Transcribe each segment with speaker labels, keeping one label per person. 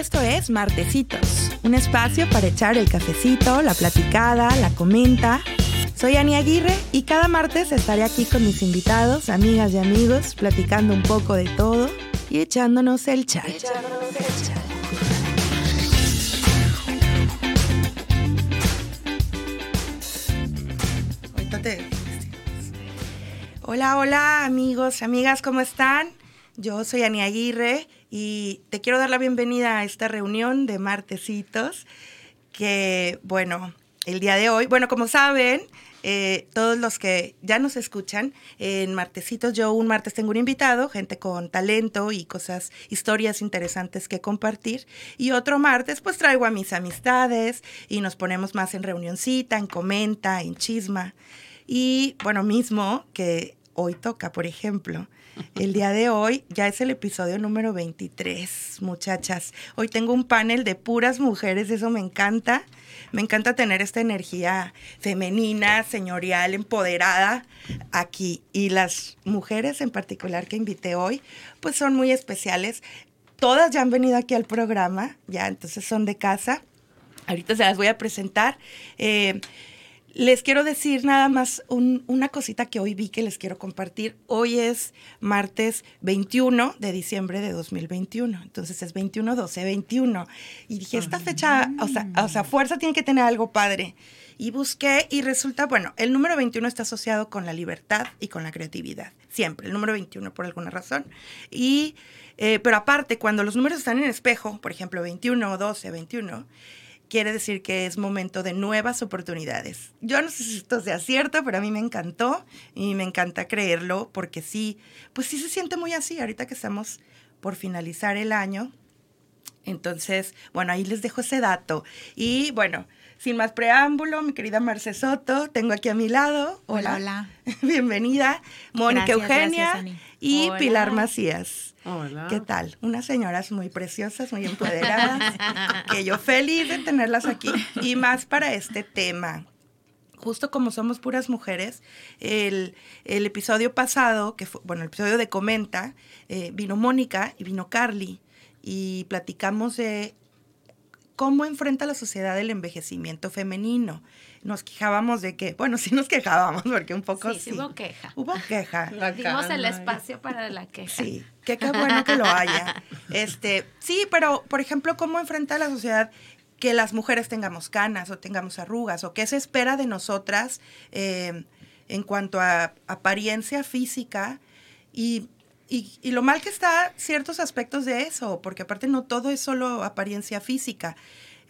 Speaker 1: Esto es Martecitos, un espacio para echar el cafecito, la platicada, la comenta. Soy Ani Aguirre y cada martes estaré aquí con mis invitados, amigas y amigos, platicando un poco de todo y echándonos el chat. Hola, hola amigos, amigas, ¿cómo están? Yo soy Ani Aguirre y te quiero dar la bienvenida a esta reunión de martesitos que, bueno, el día de hoy, bueno, como saben, eh, todos los que ya nos escuchan, en Martesitos yo un martes tengo un invitado, gente con talento y cosas, historias interesantes que compartir. Y otro martes pues traigo a mis amistades y nos ponemos más en reunioncita, en comenta, en chisma. Y bueno, mismo que hoy toca, por ejemplo. El día de hoy ya es el episodio número 23, muchachas. Hoy tengo un panel de puras mujeres, eso me encanta. Me encanta tener esta energía femenina, señorial, empoderada aquí. Y las mujeres en particular que invité hoy, pues son muy especiales. Todas ya han venido aquí al programa, ya entonces son de casa. Ahorita se las voy a presentar. Eh, les quiero decir nada más una cosita que hoy vi que les quiero compartir. Hoy es martes 21 de diciembre de 2021. Entonces es 21, 12, 21. Y dije, esta fecha, o sea, o sea, fuerza tiene que tener algo padre. Y busqué y resulta, bueno, el número 21 está asociado con la libertad y con la creatividad. Siempre, el número 21 por alguna razón. Y, eh, pero aparte, cuando los números están en espejo, por ejemplo, 21, 12, 21, quiere decir que es momento de nuevas oportunidades. Yo no sé si esto sea cierto, pero a mí me encantó y me encanta creerlo porque sí, pues sí se siente muy así ahorita que estamos por finalizar el año. Entonces, bueno, ahí les dejo ese dato. Y bueno, sin más preámbulo, mi querida Marce Soto, tengo aquí a mi lado.
Speaker 2: Hola, hola.
Speaker 1: Bienvenida. Mónica Eugenia y Pilar Macías.
Speaker 3: Hola.
Speaker 1: ¿Qué tal? Unas señoras muy preciosas, muy empoderadas, que yo feliz de tenerlas aquí y más para este tema. Justo como somos puras mujeres, el, episodio pasado, que fue, bueno, el episodio de Comenta, eh, vino Mónica y vino Carly y platicamos de cómo enfrenta la sociedad el envejecimiento femenino. Nos quejábamos de que, bueno, sí nos quejábamos, porque un poco
Speaker 2: sí. hubo queja.
Speaker 1: Hubo queja.
Speaker 2: Dimos el espacio para la queja.
Speaker 1: Sí, que qué bueno que lo haya. Este, sí, pero, por ejemplo, ¿cómo enfrenta la sociedad que las mujeres tengamos canas o tengamos arrugas? ¿O qué se espera de nosotras eh, en cuanto a apariencia física? Y y, lo mal que está ciertos aspectos de eso, porque aparte no todo es solo apariencia física.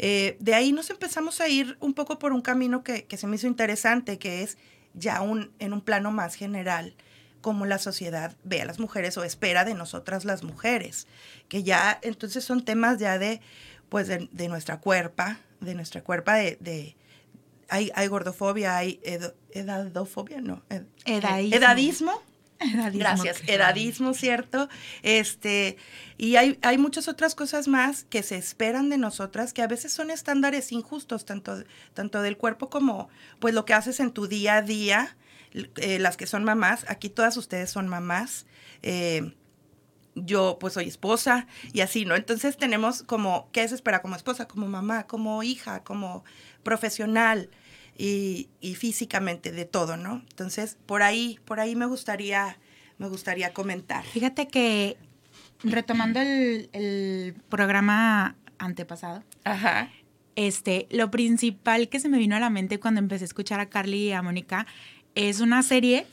Speaker 1: Eh, de ahí nos empezamos a ir un poco por un camino que, se me hizo interesante, que es ya un, en un plano más general, cómo la sociedad ve a las mujeres o espera de nosotras las mujeres, que ya entonces son temas ya de, pues de, nuestra cuerpa, de nuestra cuerpa, de, hay, hay, gordofobia, hay edadofobia, no, edadismo Gracias. Edadismo, ¿cierto? Este, y hay, hay muchas otras cosas más que se esperan de nosotras que a veces son estándares injustos, tanto, tanto del cuerpo como pues lo que haces en tu día a día. Eh, las que son mamás, aquí todas ustedes son mamás. Eh, yo pues soy esposa y así, ¿no? Entonces tenemos como, ¿qué se espera como esposa, como mamá, como hija, como profesional? Y, físicamente de todo, ¿no? Entonces, por ahí, por ahí me gustaría, me gustaría comentar.
Speaker 4: Fíjate que retomando el, programa antepasado,
Speaker 1: Ajá.
Speaker 4: este, lo principal que se me vino a la mente cuando empecé a escuchar a Carly y a Mónica es una serie,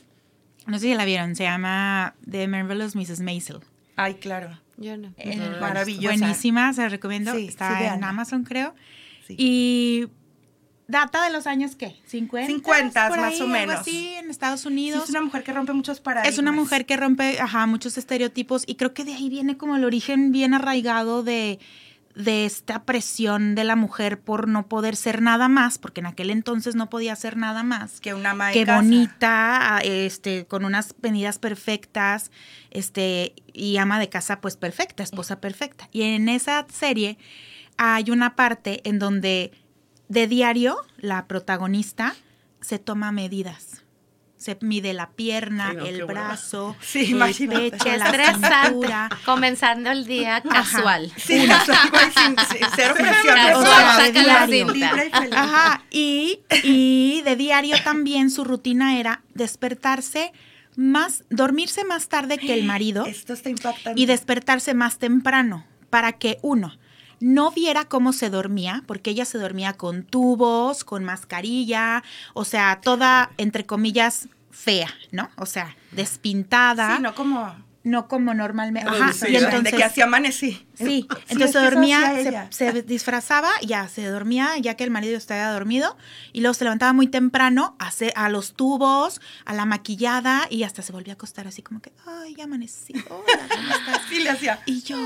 Speaker 4: no sé si la vieron, se llama The Marvelous Mrs. Maisel.
Speaker 1: Ay, claro.
Speaker 2: Yo no.
Speaker 1: Maravillosa.
Speaker 4: Buenísima, se la recomiendo. Está en Amazon, creo. Sí. Y data de los años qué? 50.
Speaker 1: 50 más o menos.
Speaker 4: Algo así en Estados Unidos.
Speaker 1: es una mujer que rompe muchos paradigmas.
Speaker 4: Es una mujer que rompe, ajá, muchos estereotipos y creo que de ahí viene como el origen bien arraigado de de esta presión de la mujer por no poder ser nada más, porque en aquel entonces no podía ser nada más
Speaker 1: que una ama
Speaker 4: que bonita, este, con unas venidas perfectas, este, y ama de casa pues perfecta, esposa perfecta. Y en esa serie hay una parte en donde de diario, la protagonista se toma medidas se mide la pierna, el brazo,
Speaker 1: sí,
Speaker 4: el
Speaker 1: imagínate.
Speaker 4: pecho,
Speaker 2: Qué
Speaker 4: la cintura.
Speaker 2: Comenzando el día casual.
Speaker 1: Sí, no, güey, sin- sin- cero presión.
Speaker 2: Casual,
Speaker 4: o sea, de
Speaker 2: saca la
Speaker 4: diario.
Speaker 2: cinta.
Speaker 1: Libre y feliz.
Speaker 4: Ajá, y, y de diario también su rutina era despertarse más, dormirse más tarde que el marido
Speaker 1: Esto está impactante.
Speaker 4: y despertarse más temprano para que uno no viera cómo se dormía, porque ella se dormía con tubos, con mascarilla, o sea, toda, entre comillas, fea, ¿no? O sea, despintada,
Speaker 1: Sí, no como...
Speaker 4: no como normalmente. Ajá,
Speaker 3: Reducida.
Speaker 4: y
Speaker 1: de
Speaker 4: entonces,
Speaker 1: que así amanecí.
Speaker 4: Sí,
Speaker 1: es
Speaker 4: entonces
Speaker 1: que
Speaker 4: se
Speaker 1: eso
Speaker 4: dormía, se, disfrazaba, ya se dormía, ya que el marido estaba dormido, y luego se levantaba muy temprano a, a los tubos, a la maquillada, y hasta se volvía a acostar así como que, ay, ya amanecí, hola, ¿cómo estás?
Speaker 1: Sí, le hacía.
Speaker 4: Y yo,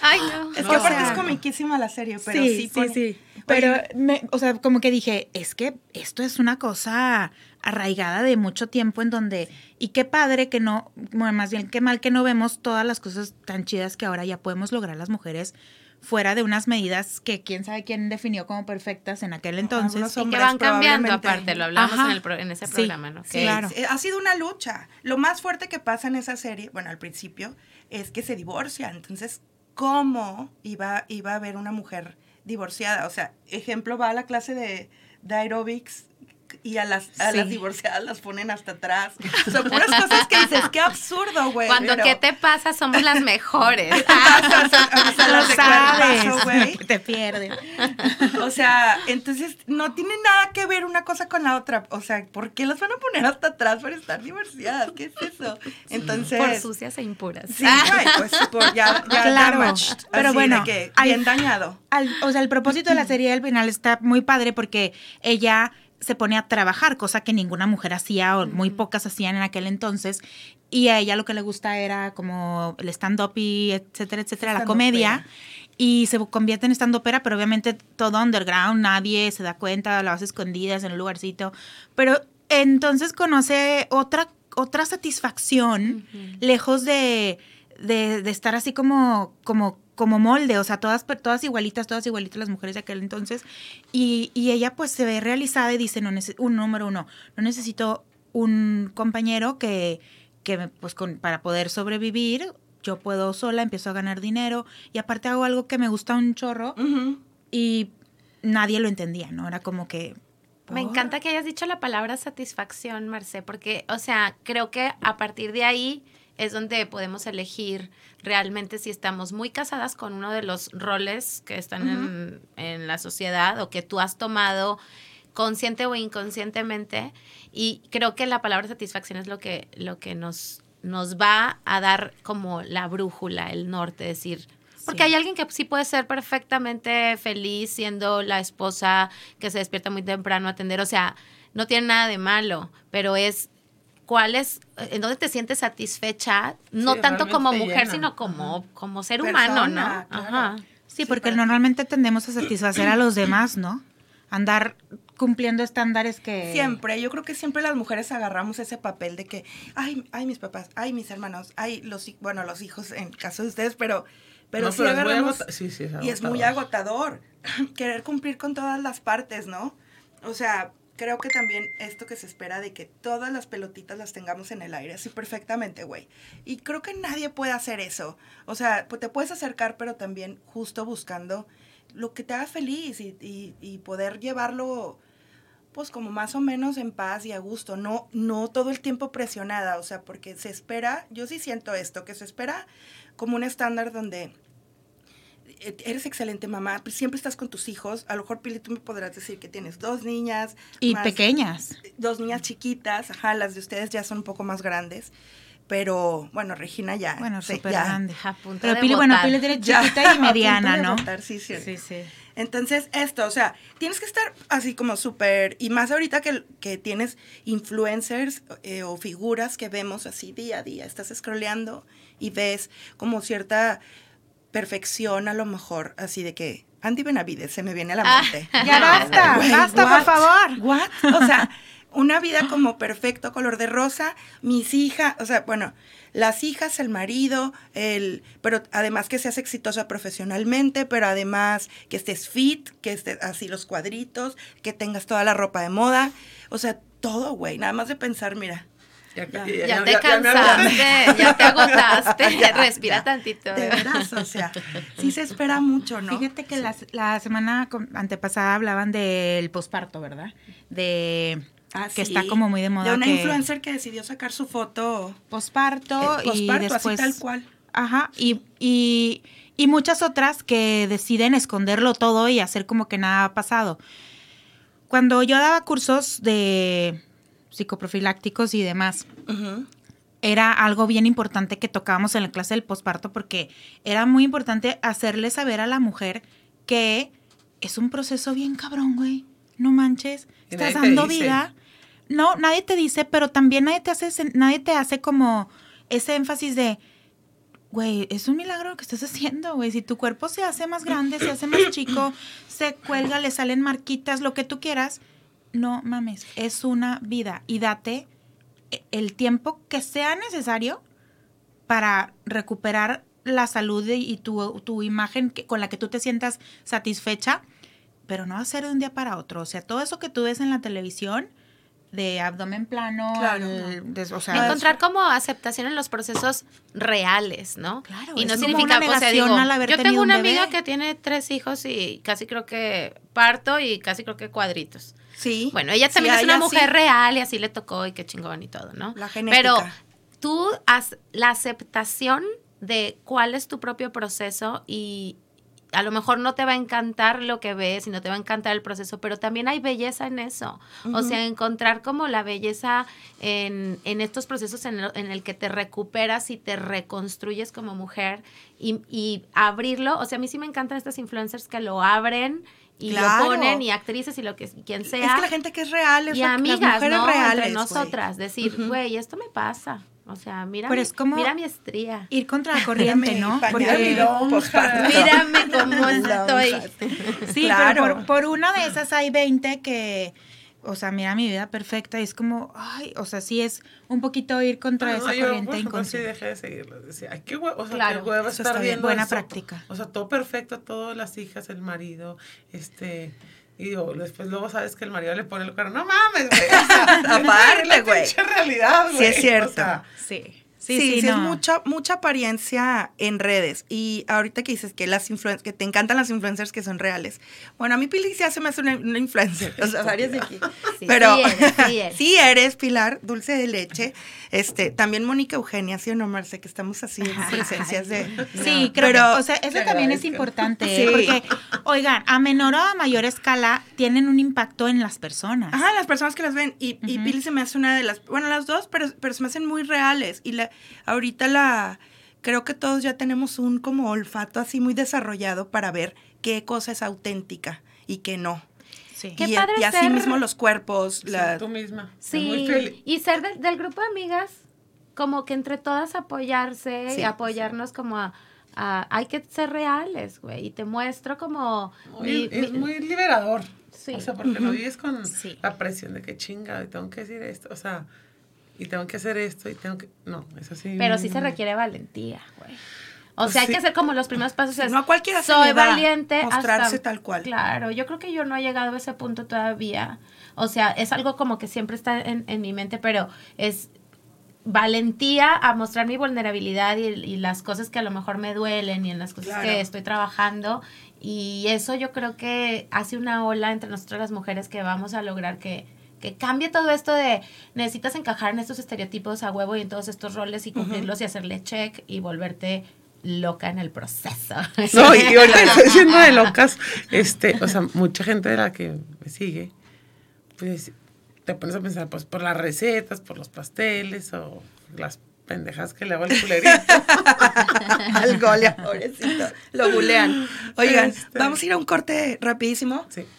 Speaker 2: Ay, no.
Speaker 1: Es
Speaker 4: O
Speaker 1: que aparte
Speaker 4: sea,
Speaker 1: es comiquísima la serie, pero sí, pone-
Speaker 4: Pero,
Speaker 1: Oye,
Speaker 4: me- o sea, como que dije, es que esto es una cosa arraigada de mucho tiempo en donde, y qué padre que no, bueno, más bien qué mal que no vemos todas las cosas tan chidas que ahora ya podemos lograr las mujeres fuera de unas medidas que quién sabe quién definió como perfectas en aquel entonces.
Speaker 2: Y que van cambiando aparte, lo hablamos en, el pro- en ese
Speaker 4: Sí.
Speaker 2: programa, ¿no?
Speaker 4: Sí,
Speaker 2: Que
Speaker 4: claro.
Speaker 1: Ha sido una lucha. Lo más fuerte que pasa en esa serie, bueno, al principio, es que se divorcian. Entonces, ¿cómo iba, iba a haber una mujer divorciada? O sea, ejemplo, va a la clase de, de aerobics y a las, a
Speaker 4: Sí.
Speaker 1: las divorciadas las ponen hasta atrás. O sea, puras cosas que dices, qué absurdo, güey.
Speaker 2: Cuando
Speaker 1: pero-
Speaker 2: ¿qué te pasa? Somos las mejores.
Speaker 1: ¿Qué te pasa? O sea, las
Speaker 4: sabes,
Speaker 1: güey.
Speaker 4: te pierdes.
Speaker 1: O sea, entonces no tiene nada que ver una cosa con la otra. O sea, ¿por qué las van a poner hasta atrás para estar divorciadas? ¿Qué es eso? Entonces.
Speaker 2: Por sucias e impuras.
Speaker 1: Sí, güey, pues por ya, ya
Speaker 4: Claro,
Speaker 1: damaged,
Speaker 4: pero bueno,
Speaker 1: que
Speaker 4: al-
Speaker 1: bien dañado.
Speaker 4: Al- o sea, el propósito de la serie al final está muy padre porque ella se pone a trabajar, cosa que ninguna mujer hacía o muy pocas hacían en aquel entonces. Y a ella lo que le gusta era como el stand-up y etcétera, etcétera, la comedia. Y se convierte en stand-upera, pero obviamente todo underground, nadie se da cuenta, la vas escondidas en un lugarcito. Pero entonces conoce otra, otra satisfacción, lejos de, de, de estar así como, como, como molde, o sea, todas, todas igualitas, todas igualitas las mujeres de aquel entonces. Y, y ella pues se ve realizada y dice, no un número uno, no necesito un compañero que, que me- pues con, para poder sobrevivir, yo puedo sola, empiezo a ganar dinero y aparte hago algo que me gusta un chorro
Speaker 1: Ujú.
Speaker 4: y nadie lo entendía, ¿no? Era como que...
Speaker 2: Me
Speaker 4: ¿por?
Speaker 2: encanta que hayas dicho la palabra satisfacción, Marce, porque, o sea, creo que a partir de ahí es donde podemos elegir realmente si estamos muy casadas con uno de los roles que están en, en la sociedad o que tú has tomado consciente o inconscientemente. Y creo que la palabra satisfacción es lo que, lo que nos, nos va a dar como la brújula, el norte, decir, porque
Speaker 4: Sí.
Speaker 2: hay alguien que sí puede ser perfectamente feliz siendo la esposa que se despierta muy temprano a atender. O sea, no tiene nada de malo, pero es cuál es, en dónde te sientes satisfecha, no
Speaker 3: Sí,
Speaker 2: tanto como mujer,
Speaker 3: llena.
Speaker 2: sino como,
Speaker 3: Ajá.
Speaker 2: como ser
Speaker 1: Persona,
Speaker 2: humano, ¿no?
Speaker 1: claro.
Speaker 2: Ajá.
Speaker 4: Sí,
Speaker 1: Sí,
Speaker 4: porque
Speaker 1: ti.
Speaker 4: normalmente tendemos a satisfacer a los demás, ¿no? Andar cumpliendo estándares que...
Speaker 1: Siempre, yo creo que siempre las mujeres agarramos ese papel de que, ay, ay, mis papás, ay, mis hermanos, ay, los, bueno, los hijos en caso de ustedes, pero, pero
Speaker 3: No,
Speaker 1: sí
Speaker 3: pero es muy
Speaker 1: agarramos,
Speaker 3: agota- sí, sí, es
Speaker 1: y es muy agotador querer cumplir con todas las partes, ¿no? O sea, creo que también esto que se espera de que todas las pelotitas las tengamos en el aire, así perfectamente, güey. Y creo que nadie puede hacer eso. O sea, pues te puedes acercar, pero también justo buscando lo que te haga feliz y, y- poder llevarlo pues como más o menos en paz y a gusto, no, no todo el tiempo presionada, o sea, porque se espera, yo sí siento esto, que se espera como un estándar donde eres excelente mamá, pues siempre estás con tus hijos, a lo mejor Pili tú me podrás decir que tienes dos niñas.
Speaker 4: Y
Speaker 1: más-
Speaker 4: pequeñas.
Speaker 1: Dos niñas chiquitas, ajá, las de ustedes ya son un poco más grandes, pero bueno, Regina ya.
Speaker 4: Bueno, súper grande.
Speaker 2: A punto
Speaker 4: Pero
Speaker 2: de
Speaker 4: Pili, bueno,
Speaker 2: botar.
Speaker 4: Pili tiene
Speaker 1: ya
Speaker 4: chiquita
Speaker 1: a
Speaker 4: y
Speaker 1: punto
Speaker 4: mediana,
Speaker 1: de
Speaker 4: ¿no?
Speaker 1: sí, sí.
Speaker 4: Sí, sí.
Speaker 1: Entonces, esto, o sea, tienes que estar así como súper, y más ahorita que, que tienes influencers eh, o figuras que vemos así día a día, estás scrolleando y ves como cierta perfección a lo mejor, así de que Andy Benavides se me viene a la
Speaker 2: Ah.
Speaker 1: mente.
Speaker 4: Ya basta,
Speaker 1: Güey,
Speaker 4: basta, por favor.
Speaker 1: What? O sea, una vida como perfecto, color de rosa, mis hijas, o sea, bueno, las hijas, el marido, el, pero además que seas exitosa profesionalmente, pero además que estés fit, que estés así los cuadritos, que tengas toda la ropa de moda, o sea, todo, güey, nada más de pensar, mira,
Speaker 2: Ya, te cansaste, ya, te agotaste, respira tantito.
Speaker 1: De veras, o sea, sí se espera mucho, ¿no?
Speaker 4: Fíjate que la, semana antepasada hablaban del posparto, ¿verdad? De ah, que está como muy de moda.
Speaker 1: De una influencer que decidió sacar su foto
Speaker 4: posparto, y después
Speaker 1: tal cual.
Speaker 4: Ajá, y, y, y muchas otras que deciden esconderlo todo y hacer como que nada ha pasado. Cuando yo daba cursos de psicoprofilácticos y demás. Era algo bien importante que tocábamos en la clase del posparto porque era muy importante hacerle saber a la mujer que es un proceso bien cabrón, güey. No manches, estás dando vida. No, nadie te dice, pero también nadie te hace, nadie te hace como ese énfasis de, güey, es un milagro lo que estás haciendo, güey. Si tu cuerpo se hace más grande, se hace más chico, se cuelga, le salen marquitas, lo que tú quieras, no mames, es una vida y date el tiempo que sea necesario para recuperar la salud y tu, imagen con la que tú te sientas satisfecha, pero no va a ser de un día para otro. O sea, todo eso que tú ves en la televisión, de abdomen plano,
Speaker 2: encontrar como aceptación en los procesos reales, ¿no?
Speaker 4: Claro,
Speaker 2: y no significa, o sea, digo, yo tengo una amiga que tiene tres hijos y casi creo que parto y casi creo que cuadritos.
Speaker 1: Sí.
Speaker 2: Bueno, ella también es una mujer real y así le tocó y qué chingón y todo, ¿no?
Speaker 1: La genética.
Speaker 2: Pero tú has la aceptación de cuál es tu propio proceso y, a lo mejor no te va a encantar lo que ves y no te va a encantar el proceso, pero también hay belleza en eso. O sea, encontrar como la belleza en, en estos procesos en el, que te recuperas y te reconstruyes como mujer y, y, abrirlo. O sea, a mí sí me encantan estas influencers que lo abren y lo ponen y actrices y lo que quien sea.
Speaker 1: Es que la gente que es real es
Speaker 2: y amigas, ¿no? Reales, Entre nosotras, decir, güey, esto me pasa. O sea, mira, mi, mira mi estría.
Speaker 4: Ir contra la corriente, ¿no?
Speaker 2: Porque, mírame cómo estoy.
Speaker 4: Sí, claro. pero por, por, una de esas hay 20 que, o sea, mira mi vida perfecta y es como, ay, o sea, sí es un poquito ir contra esa corriente
Speaker 3: inconsciente. Sí, dejé de seguirlo. Decía, ay, qué huevo, o sea, claro, qué huevo estar viendo
Speaker 4: Buena práctica.
Speaker 3: O sea, todo perfecto, todas las hijas, el marido, este y digo, después luego sabes que el marido le pone el cuerno. No mames, güey.
Speaker 1: Aparte, güey.
Speaker 3: Es realidad, güey.
Speaker 1: Sí, es cierto.
Speaker 4: sí.
Speaker 1: Sí, sí, es mucha, mucha apariencia en redes. Y ahorita que dices que las influencers, que te encantan las influencers que son reales. Bueno, a mí Pili sí hace más una, una influencer. O sea, varias de aquí. Pero sí eres, Pilar, dulce de leche. Este, también Mónica Eugenia, sí o no, Marce, que estamos así en presencias de.
Speaker 4: Sí, creo pero, o sea, eso también es importante. ¿eh? Porque, oigan, a menor o a mayor escala tienen un impacto en las personas.
Speaker 1: Ajá, las personas que las ven. Y, y Pili se me hace una de las. Bueno, las dos, pero, pero se me hacen muy reales. Y la, ahorita la, creo que todos ya tenemos un como olfato así muy desarrollado para ver qué cosa es auténtica y qué no.
Speaker 2: Sí.
Speaker 1: y, y así mismo los cuerpos. La...
Speaker 3: tú misma.
Speaker 2: Sí, y ser del grupo de amigas, como que entre todas apoyarse y apoyarnos como a, hay que ser reales, güey, y te muestro como...
Speaker 3: es muy liberador. Sí. O sea, porque no vives con la presión de que chinga, tengo que decir esto, o sea y tengo que hacer esto y tengo que... No, es así.
Speaker 2: Pero sí se requiere valentía, güey. O pues sea, hay que hacer como los primeros pasos.
Speaker 1: no a cualquiera
Speaker 2: se soy valiente
Speaker 1: mostrarse tal cual.
Speaker 2: Claro, yo creo que yo no he llegado a ese punto todavía. O sea, es algo como que siempre está en, en mi mente, pero es valentía a mostrar mi vulnerabilidad y, las cosas que a lo mejor me duelen y en las cosas que estoy trabajando. Y eso yo creo que hace una ola entre nosotras las mujeres que vamos a lograr que que cambie todo esto de necesitas encajar en estos estereotipos a huevo y en todos estos roles y cumplirlos y hacerle check y volverte loca en el proceso.
Speaker 3: No, y ahorita estoy siendo de locas, este, o sea, mucha gente de la que me sigue, pues te pones a pensar, pues por las recetas, por los pasteles o las pendejas que le hago al culerito.
Speaker 1: al gole, pobrecito. Lo bulean. Oigan, este. vamos a ir a un corte rapidísimo.
Speaker 3: Sí.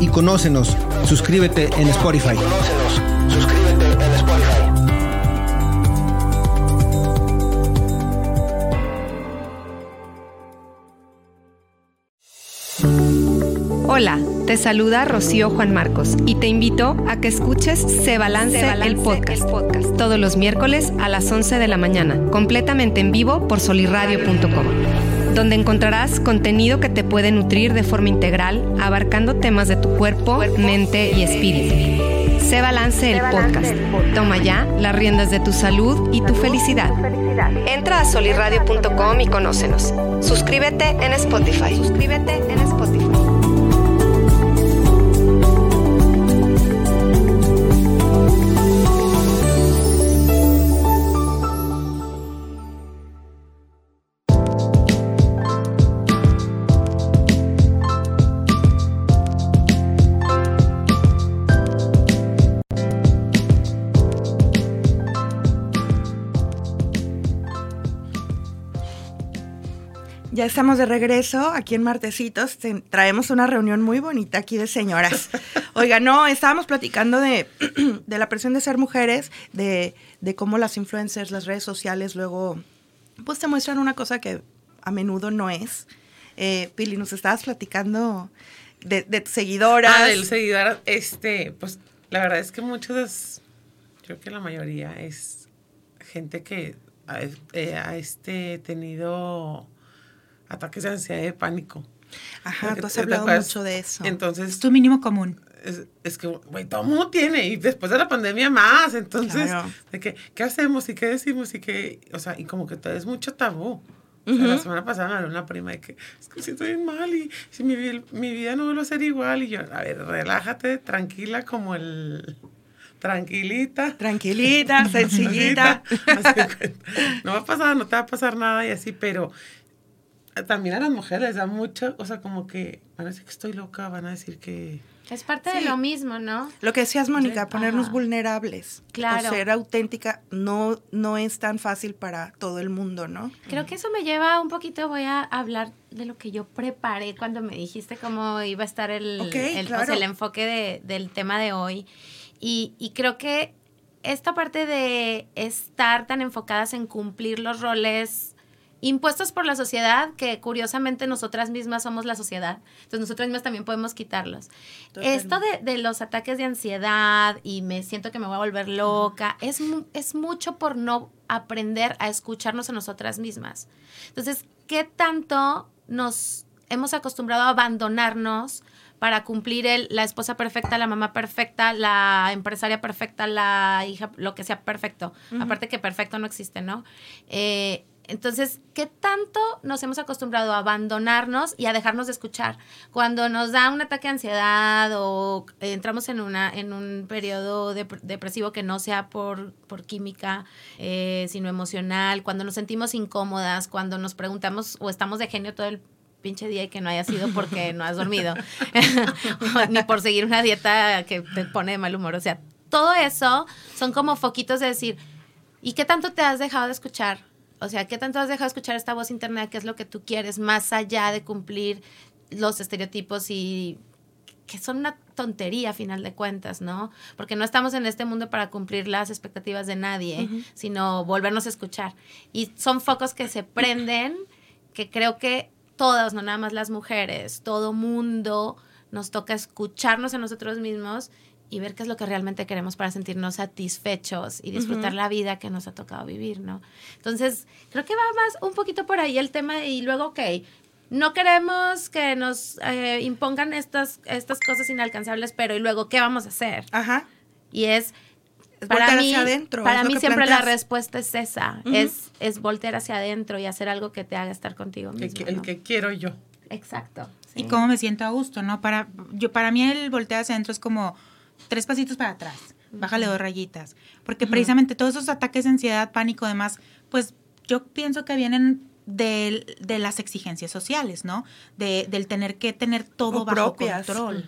Speaker 5: y conócenos. Suscríbete en Spotify.
Speaker 6: Suscríbete en Spotify.
Speaker 7: Hola, te saluda Rocío Juan Marcos y te invito a que escuches Se Balance, el, podcast, todos los miércoles a las 11 de la mañana, completamente en vivo por solirradio.com, donde encontrarás contenido que te puede nutrir de forma integral, abarcando temas de tu cuerpo, mente y espíritu. Se Balance el podcast. Toma ya las riendas de tu salud y tu felicidad. Entra a solirradio.com y conócenos. Suscríbete en Spotify. Suscríbete en Spotify.
Speaker 1: Ya estamos de regreso aquí en Martesitos. Te- traemos una reunión muy bonita aquí de señoras. Oiga, no, estábamos platicando de, de la presión de ser mujeres, de, de cómo las influencers, las redes sociales luego, pues te muestran una cosa que a menudo no es. Eh, Pili, nos estabas platicando de, de tus seguidoras.
Speaker 3: Ah, del seguidor, este, pues la verdad es que muchos, creo que la mayoría es gente que ha, eh, ha, este, tenido ataques de ansiedad y de pánico.
Speaker 1: Ajá,
Speaker 3: ¿Te-
Speaker 1: tú has hablado mucho de eso.
Speaker 3: Entonces,
Speaker 4: Es tu mínimo común.
Speaker 3: es, es que, güey, todo mundo tiene, y después de la pandemia más, entonces,
Speaker 1: Claro.
Speaker 3: de que, ¿qué hacemos y qué decimos y qué, o sea, y como que todo es mucho tabú. O sea, La semana pasada me habló una prima de que es que siento bien mal y si mi, mi vida no vuelve a ser igual. Y yo, a ver, relájate, tranquila como el... Tranquilita.
Speaker 1: Tranquilita, sencillita.
Speaker 3: No va a pasar, no te va a pasar nada y así, pero también a las mujeres les da mucho, o sea, como que van a decir que estoy loca, van a decir que...
Speaker 2: Es parte de lo mismo, ¿no?
Speaker 1: Lo que decías, Mónica, ponernos
Speaker 2: Ajá.
Speaker 1: vulnerables.
Speaker 2: Claro.
Speaker 1: O ser auténtica no, no es tan fácil para todo el mundo, ¿no?
Speaker 2: Creo que eso me lleva un poquito, voy a hablar de lo que yo preparé cuando me dijiste cómo iba a estar el, el, o sea,
Speaker 1: claro.
Speaker 2: el enfoque de- del tema de hoy. Y, y creo que esta parte de estar tan enfocadas en cumplir los roles impuestos por la sociedad, que curiosamente nosotras mismas somos la sociedad, entonces nosotras mismas también podemos quitarlos. Esto de, de los ataques de ansiedad y me siento que me voy a volver loca, es, mu- es mucho por no aprender a escucharnos a nosotras mismas. Entonces, ¿qué tanto nos hemos acostumbrado a abandonarnos para cumplir el, la esposa perfecta, la mamá perfecta, la empresaria perfecta, la hija, lo que sea perfecto? Aparte que perfecto no existe, ¿no? Eh, entonces, ¿qué tanto nos hemos acostumbrado a abandonarnos y a dejarnos de escuchar? Cuando nos da un ataque de ansiedad o entramos en, una, en un periodo dep- depresivo que no sea por, por química, eh, sino emocional, cuando nos sentimos incómodas, cuando nos preguntamos o estamos de genio todo el pinche día y que no haya sido porque no has dormido, ni por seguir una dieta que te pone de mal humor. O sea, todo eso son como foquitos de decir, ¿y qué tanto te has dejado de escuchar? O sea, ¿qué tanto has dejado de escuchar esta voz interna? ¿Qué es lo que tú quieres más allá de cumplir los estereotipos y que son una tontería a final de cuentas, ¿no? Porque no estamos en este mundo para cumplir las expectativas de nadie, sino volvernos a escuchar. Y son focos que se prenden, que creo que todas, no nada más las mujeres, todo mundo nos toca escucharnos a nosotros mismos y ver qué es lo que realmente queremos para sentirnos satisfechos y disfrutar la vida que nos ha tocado vivir, ¿no? Entonces, creo que va más un poquito por ahí el tema y luego, ok, no queremos que nos eh, impongan estas, estas cosas inalcanzables, pero ¿y luego qué vamos a hacer?
Speaker 1: Ajá.
Speaker 2: Y es,
Speaker 1: Es
Speaker 2: para
Speaker 1: voltear
Speaker 2: mí,
Speaker 1: hacia adentro,
Speaker 2: para mí siempre la
Speaker 1: planteas.
Speaker 2: respuesta es esa,
Speaker 1: Ujú.
Speaker 2: es, es voltear hacia adentro y hacer algo que te haga estar contigo
Speaker 3: El
Speaker 2: mismo.
Speaker 3: el
Speaker 2: ¿no?
Speaker 3: que quiero yo.
Speaker 2: Exacto.
Speaker 4: y cómo me siento a gusto, ¿no? Para, yo, para mí el voltear hacia adentro es como tres pasitos para atrás, bájale dos rayitas, porque precisamente todos esos ataques de ansiedad, pánico, demás, pues yo pienso que vienen de, de las exigencias sociales, ¿no? De, del tener que tener todo
Speaker 1: O
Speaker 4: bajo
Speaker 1: propias.
Speaker 4: control.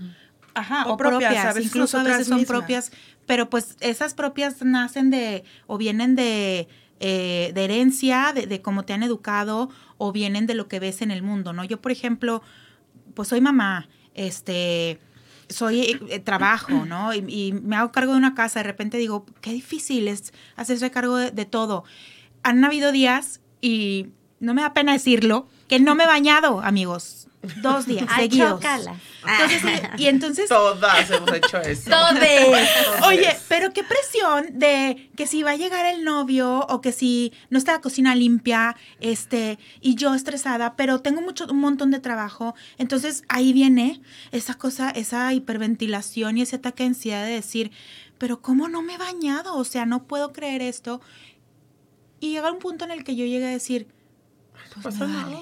Speaker 4: Ajá,
Speaker 1: O
Speaker 4: o, propias,
Speaker 1: propias, a veces
Speaker 4: incluso a veces son
Speaker 1: mismas.
Speaker 4: propias, pero pues esas propias nacen de, o vienen de, eh, de herencia, de, de cómo te han educado, o vienen de lo que ves en el mundo, ¿no? Yo, por ejemplo, pues soy mamá, este, soy, eh, trabajo, ¿no? Y, y me hago cargo de una casa, de repente digo, qué difícil es hacerse cargo de, de todo. Han habido días, y no me da pena decirlo, que no me he bañado, amigos. Dos días
Speaker 2: Ay,
Speaker 4: seguidos.
Speaker 2: chócala.
Speaker 4: Entonces, y entonces
Speaker 3: Todas hemos hecho eso.
Speaker 2: Todes.
Speaker 4: Oye, pero qué presión de que si va a llegar el novio o que si no está la cocina limpia, este, y yo estresada, pero tengo mucho, un montón de trabajo. Entonces ahí viene esa cosa, esa hiperventilación y ese ataque de ansiedad de decir, pero ¿cómo no me he bañado? O sea, no puedo creer esto. Y llega un punto en el que yo llegué a decir, pues me vale.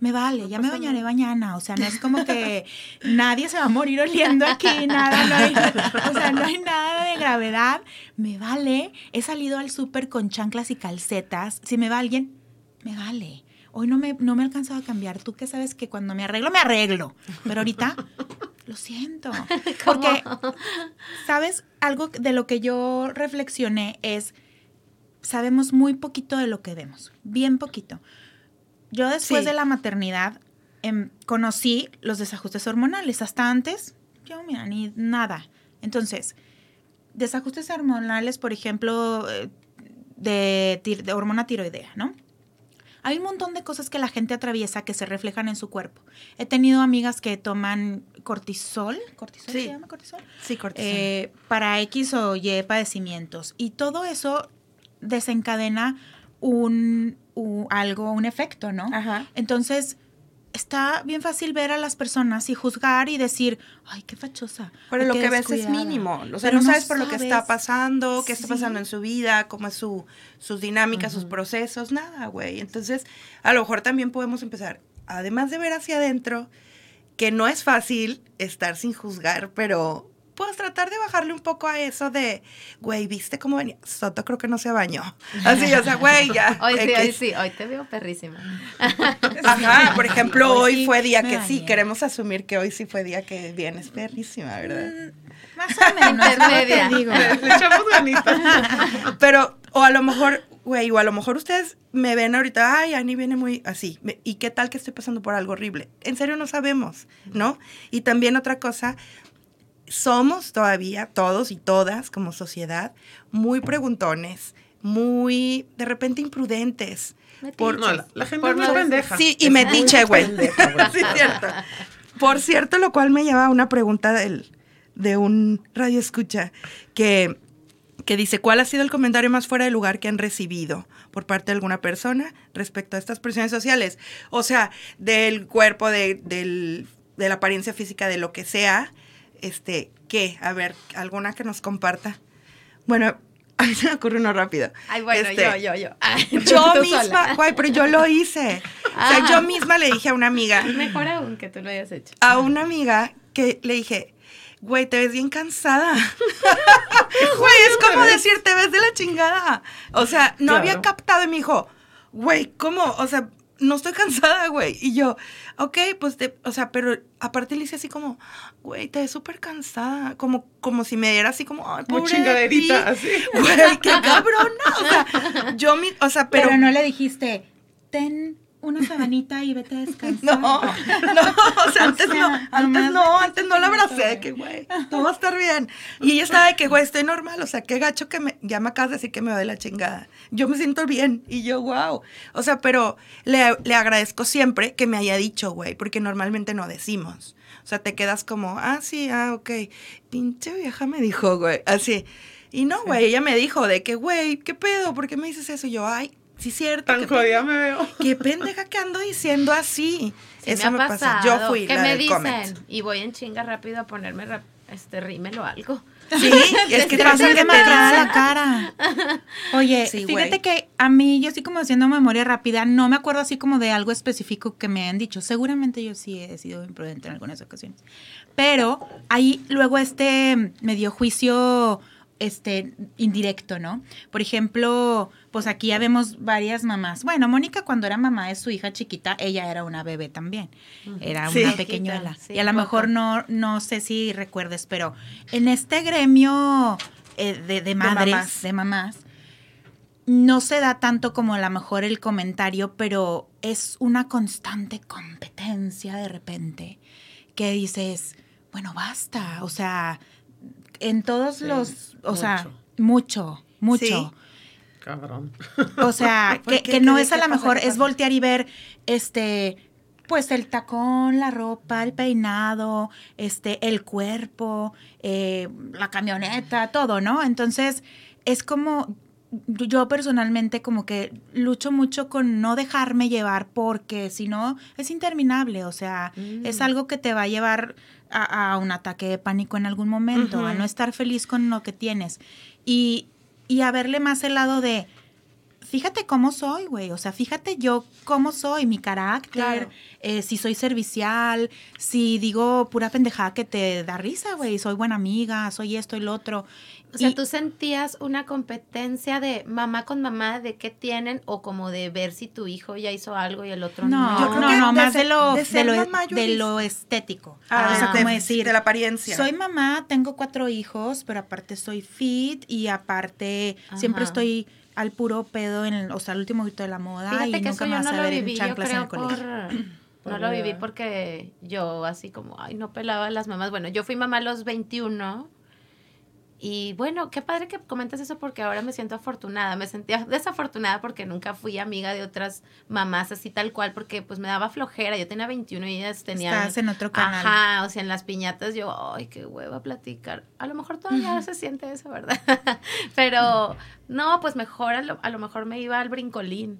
Speaker 4: Me vale, ya me bañaré mañana. O sea, no es como que nadie se va a morir oliendo aquí, nada, no hay, o sea, no hay nada de gravedad. Me vale. He salido al súper con chanclas y calcetas. Si me va alguien, me vale. Hoy no me, no me he alcanzado a cambiar. Tú que sabes que cuando me arreglo, me arreglo. Pero ahorita, lo siento. Porque, ¿sabes? Algo de lo que yo reflexioné es, sabemos muy poquito de lo que vemos. Bien poquito. Yo después
Speaker 1: Sí.
Speaker 4: de la maternidad em, conocí los desajustes hormonales. Hasta antes, yo, mira, ni nada. Entonces, desajustes hormonales, por ejemplo, eh, de hormona tiroidea, ¿no? Hay un montón de cosas que la gente atraviesa que se reflejan en su cuerpo. He tenido amigas que toman cortisol, ¿cortisol
Speaker 1: Sí.
Speaker 4: se llama cortisol?
Speaker 1: Sí, cortisol.
Speaker 4: Eh, para X o Y padecimientos. Y todo eso desencadena un, u- algo, un efecto, ¿no?
Speaker 1: Ajá.
Speaker 4: Entonces, está bien fácil ver a las personas y juzgar y decir, ay, qué fachosa.
Speaker 1: Pero
Speaker 4: ay,
Speaker 1: lo que ves es
Speaker 4: descuidada".
Speaker 1: mínimo. O sea,
Speaker 4: Pero
Speaker 1: no sabes por lo que está pasando, qué está pasando en su vida, cómo es su, sus dinámicas, sus procesos, nada, güey. Entonces, a lo mejor también podemos empezar, además de ver hacia adentro, que no es fácil estar sin juzgar, pero pues tratar de bajarle un poco a eso de, güey, ¿viste cómo venía? Soto creo que no se bañó. Así, o sea, güey, ya.
Speaker 2: Hoy sí, hoy sí, hoy te veo perrísima.
Speaker 1: Ajá, por ejemplo,
Speaker 4: Hoy
Speaker 1: hoy
Speaker 4: sí
Speaker 1: fue día que sí, queremos asumir que hoy sí fue día que vienes perrísima, ¿verdad?
Speaker 4: Más o menos,
Speaker 2: Intermedia.
Speaker 4: ¿cómo te digo?
Speaker 3: Le echamos ganitas.
Speaker 1: Pero, o a lo mejor, güey, o a lo mejor ustedes me ven ahorita, ay, Ani viene muy así. me- ¿Y qué tal que estoy pasando por algo horrible? En serio no sabemos, ¿no? Y también otra cosa, somos todavía, todos y todas como sociedad, muy preguntones, muy, de repente, imprudentes. Por,
Speaker 3: No, la, la gente
Speaker 2: Por no
Speaker 3: pendeja.
Speaker 1: Sí, y
Speaker 3: Es
Speaker 1: me
Speaker 3: muy
Speaker 1: diche, güey.
Speaker 3: pendeja, güey.
Speaker 1: sí, cierto. Por cierto, lo cual me lleva a una pregunta del, de un radio escucha que, que dice, ¿cuál ha sido el comentario más fuera de lugar que han recibido por parte de alguna persona respecto a estas presiones sociales? O sea, del cuerpo, de, del- de la apariencia física, de lo que sea. Este, ¿qué? A ver, alguna que nos comparta. Bueno, a mí se me ocurre uno rápido.
Speaker 2: Ay, bueno,
Speaker 1: Este,
Speaker 2: yo, yo, yo. Ay,
Speaker 1: yo misma,
Speaker 2: sola.
Speaker 1: güey, pero yo lo hice. O sea,
Speaker 2: Ah.
Speaker 1: yo misma le dije a una amiga,
Speaker 2: Mejor aún que tú lo hayas hecho.
Speaker 1: a una amiga que le dije, güey, te ves bien cansada. Güey, es como decir, te ves de la chingada. O sea, no
Speaker 3: Claro.
Speaker 1: había captado y me dijo, güey, ¿cómo? O sea, no estoy cansada, güey. Y yo, ok, pues, te, o sea, pero aparte le hice así como, güey, te ves súper cansada. Como, como si me diera así como, ay, pobre de
Speaker 3: chingaderita,
Speaker 1: ti.
Speaker 3: así.
Speaker 1: Güey, qué cabrona. O sea, yo, mi, o sea,
Speaker 4: Pero,
Speaker 1: pero
Speaker 4: no le dijiste, ten una sabanita y vete a descansar.
Speaker 1: No, no, o sea, antes
Speaker 4: O sea,
Speaker 1: no, antes no, antes no la abracé, de que güey, todo va a estar bien. Y ella estaba de que, güey, estoy normal, o sea, qué gacho que me, ya me acabas de decir que me va de la chingada. Yo me siento bien, y yo, wow. O sea, pero le, le agradezco siempre que me haya dicho, güey, porque normalmente no decimos. O sea, te quedas como, ah, sí, ah, ok, pinche vieja me dijo, güey, así. Y no, güey, ella me dijo de que, güey, ¿qué pedo? ¿Por qué me dices eso? Y yo, ay, sí, cierto.
Speaker 3: Tan jodida me veo.
Speaker 1: Qué pendeja que ando diciendo así.
Speaker 2: Sí
Speaker 1: Eso
Speaker 2: me
Speaker 1: me,
Speaker 2: ha
Speaker 1: pasa.
Speaker 2: pasado.
Speaker 1: Yo fui
Speaker 2: ¿Qué
Speaker 1: la
Speaker 2: me
Speaker 1: del
Speaker 2: dicen?
Speaker 1: comment.
Speaker 2: Y voy en chinga rápido a ponerme rap- este rímel o algo.
Speaker 1: Sí, es que
Speaker 4: Te
Speaker 1: pasa
Speaker 4: pasa
Speaker 1: que
Speaker 4: demacrada
Speaker 1: dicen-
Speaker 4: la cara. Oye,
Speaker 1: Sí,
Speaker 4: fíjate que a mí, yo así como haciendo memoria rápida, no me acuerdo así como de algo específico que me han dicho. Seguramente yo sí he sido imprudente en algunas ocasiones. Pero ahí luego este me dio juicio este indirecto, ¿no? Por ejemplo, pues aquí ya vemos varias mamás. Bueno, Mónica cuando era mamá de su hija chiquita, ella era una bebé también. Era
Speaker 1: Sí.
Speaker 4: una pequeñuela.
Speaker 2: Sí,
Speaker 4: y a lo mejor no, no sé si recuerdes, pero en este gremio eh, de, de madres, de
Speaker 1: mamás.
Speaker 4: mamás. no se da tanto como a lo mejor el comentario, pero es una constante competencia de repente que dices, bueno, basta, o sea, en todos
Speaker 3: Sí,
Speaker 4: los, o sea,
Speaker 3: mucho.
Speaker 4: mucho, mucho.
Speaker 3: Cabrón.
Speaker 4: O sea,
Speaker 1: ¿Por
Speaker 4: que,
Speaker 1: qué?
Speaker 4: que no
Speaker 1: ¿Qué-
Speaker 4: es a lo mejor,
Speaker 1: ¿Qué
Speaker 4: es voltear y ver, este, pues el tacón, la ropa, el peinado, este, el cuerpo, eh, la camioneta, todo, ¿no? Entonces, es como, yo personalmente como que lucho mucho con no dejarme llevar porque si no es interminable, o sea, es algo que te va a llevar a, a un ataque de pánico en algún momento, a no estar feliz con lo que tienes y, y a verle más el lado de, fíjate cómo soy, güey, o sea, fíjate yo cómo soy, mi carácter,
Speaker 1: Claro.
Speaker 4: eh, si soy servicial, si digo pura pendejada que te da risa, güey, soy buena amiga, soy esto y lo otro.
Speaker 2: O sea,
Speaker 4: Y-
Speaker 2: tú sentías una competencia de mamá con mamá de qué tienen o como de ver si tu hijo ya hizo algo y el otro no.
Speaker 4: No,
Speaker 1: Yo creo
Speaker 4: no,
Speaker 1: que
Speaker 4: no,
Speaker 1: de
Speaker 4: más
Speaker 1: ser-
Speaker 4: de lo,
Speaker 1: de
Speaker 4: de
Speaker 1: ser
Speaker 4: lo, de estético.
Speaker 1: Ah,
Speaker 4: o sea,
Speaker 1: de-
Speaker 4: como decir,
Speaker 1: de la apariencia.
Speaker 4: soy mamá, tengo cuatro hijos, pero aparte soy fit y aparte siempre estoy al puro pedo, en el, o sea, el último grito de la moda
Speaker 2: Fíjate
Speaker 4: y
Speaker 2: que
Speaker 4: nunca
Speaker 2: eso
Speaker 4: me
Speaker 2: yo
Speaker 4: vas
Speaker 2: no
Speaker 4: a
Speaker 2: lo
Speaker 4: ver en
Speaker 2: viví, yo
Speaker 4: chanclas en
Speaker 2: creo
Speaker 4: el
Speaker 2: por...
Speaker 4: colegio.
Speaker 2: No lo viví porque yo así como, ay, no pelaba a las mamás. Bueno, yo fui mamá a los 21 y bueno, qué padre que comentas eso porque ahora me siento afortunada. Me sentía desafortunada porque nunca fui amiga de otras mamás así tal cual porque pues me daba flojera. Yo tenía 21 y ellas tenían...
Speaker 4: Estás en otro canal.
Speaker 2: Ajá, o sea, en las piñatas yo, ay, qué hueva platicar. A lo mejor todavía se siente eso, ¿verdad? pero no, pues mejor, a lo, a lo mejor me iba al brincolín.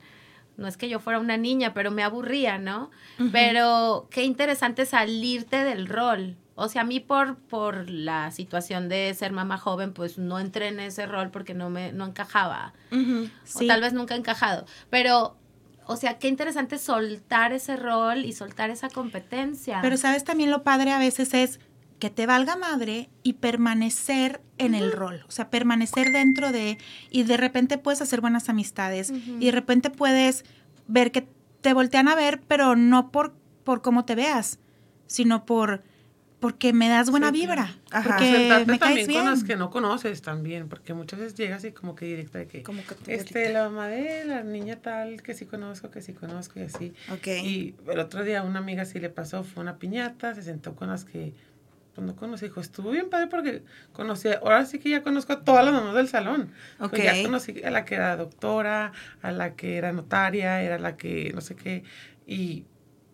Speaker 2: No es que yo fuera una niña, pero me aburría, ¿no? Pero qué interesante salirte del rol. O sea, a mí por, por la situación de ser mamá joven, pues no entré en ese rol porque no me no encajaba.
Speaker 4: Sí.
Speaker 2: O tal vez nunca he encajado. Pero, o sea, qué interesante soltar ese rol y soltar esa competencia.
Speaker 4: Pero sabes también lo padre a veces es que te valga madre y permanecer en el rol, o sea, permanecer dentro de y de repente puedes hacer buenas amistades y de repente puedes ver que te voltean a ver, pero no por por cómo te veas, sino por porque me das buena
Speaker 3: Sí,
Speaker 4: vibra,
Speaker 1: Ajá.
Speaker 4: porque
Speaker 3: Sentarte
Speaker 4: me caes
Speaker 3: también
Speaker 4: bien.
Speaker 3: con las que no conoces también, porque muchas veces llegas y como que directa de que,
Speaker 1: Como que
Speaker 3: este, la mamá de la niña tal, que sí conozco, que sí conozco y así.
Speaker 1: Ok.
Speaker 3: Y el otro día una amiga sí le pasó, fue una piñata, se sentó con las que pues no conocí, dijo, estuvo bien padre porque conocí, ahora sí que ya conozco a todas las mamás del salón. Pues
Speaker 1: Ok.
Speaker 3: ya conocí a la que era doctora, a la que era notaria, era la que no sé qué, y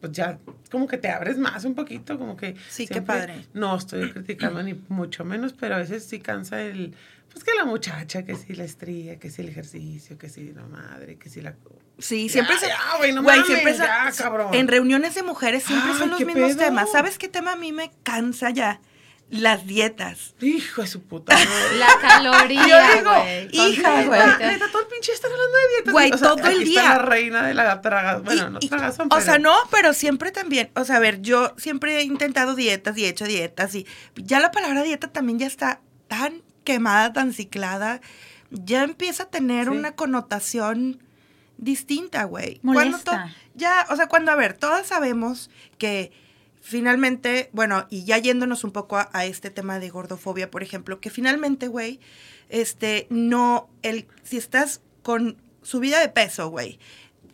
Speaker 3: pues ya como que te abres más un poquito, como que...
Speaker 1: Sí, qué padre.
Speaker 3: No estoy criticando ni mucho menos, pero a veces sí cansa el... Pues que la muchacha, que sí la estría, que sí el ejercicio, que sí la madre, que sí la...
Speaker 1: Sí, siempre se.
Speaker 3: güey, no
Speaker 1: Güey,
Speaker 3: mames,
Speaker 1: siempre
Speaker 3: ya, cabrón.
Speaker 1: En reuniones de mujeres siempre
Speaker 3: Ay,
Speaker 1: son los
Speaker 3: ¿qué
Speaker 1: mismos
Speaker 3: pedo?
Speaker 1: temas. ¿Sabes qué tema a mí me cansa ya? Las dietas.
Speaker 3: Hijo de su puta madre.
Speaker 2: La caloría,
Speaker 1: Yo digo,
Speaker 2: güey.
Speaker 1: hija, güey.
Speaker 3: Neta, todo el pinche están hablando de dietas.
Speaker 1: Güey,
Speaker 3: O sea,
Speaker 1: todo el
Speaker 3: está
Speaker 1: día.
Speaker 3: la reina de la tragas. Bueno,
Speaker 1: Y-
Speaker 3: no
Speaker 1: y-
Speaker 3: tragazón,
Speaker 1: O sea,
Speaker 3: pero-
Speaker 1: no, pero siempre también. O sea, a ver, yo siempre he intentado dietas y he hecho dietas y ya la palabra dieta también ya está tan quemada, tan ciclada. Ya empieza a tener
Speaker 3: Sí.
Speaker 1: una connotación distinta, güey. Cuando to-
Speaker 4: Molesta.
Speaker 1: ya, o sea, cuando, a ver, todas sabemos que finalmente, bueno, y ya yéndonos un poco a, a este tema de gordofobia, por ejemplo, que finalmente, güey, este, no, el, si estás con subida de peso, güey,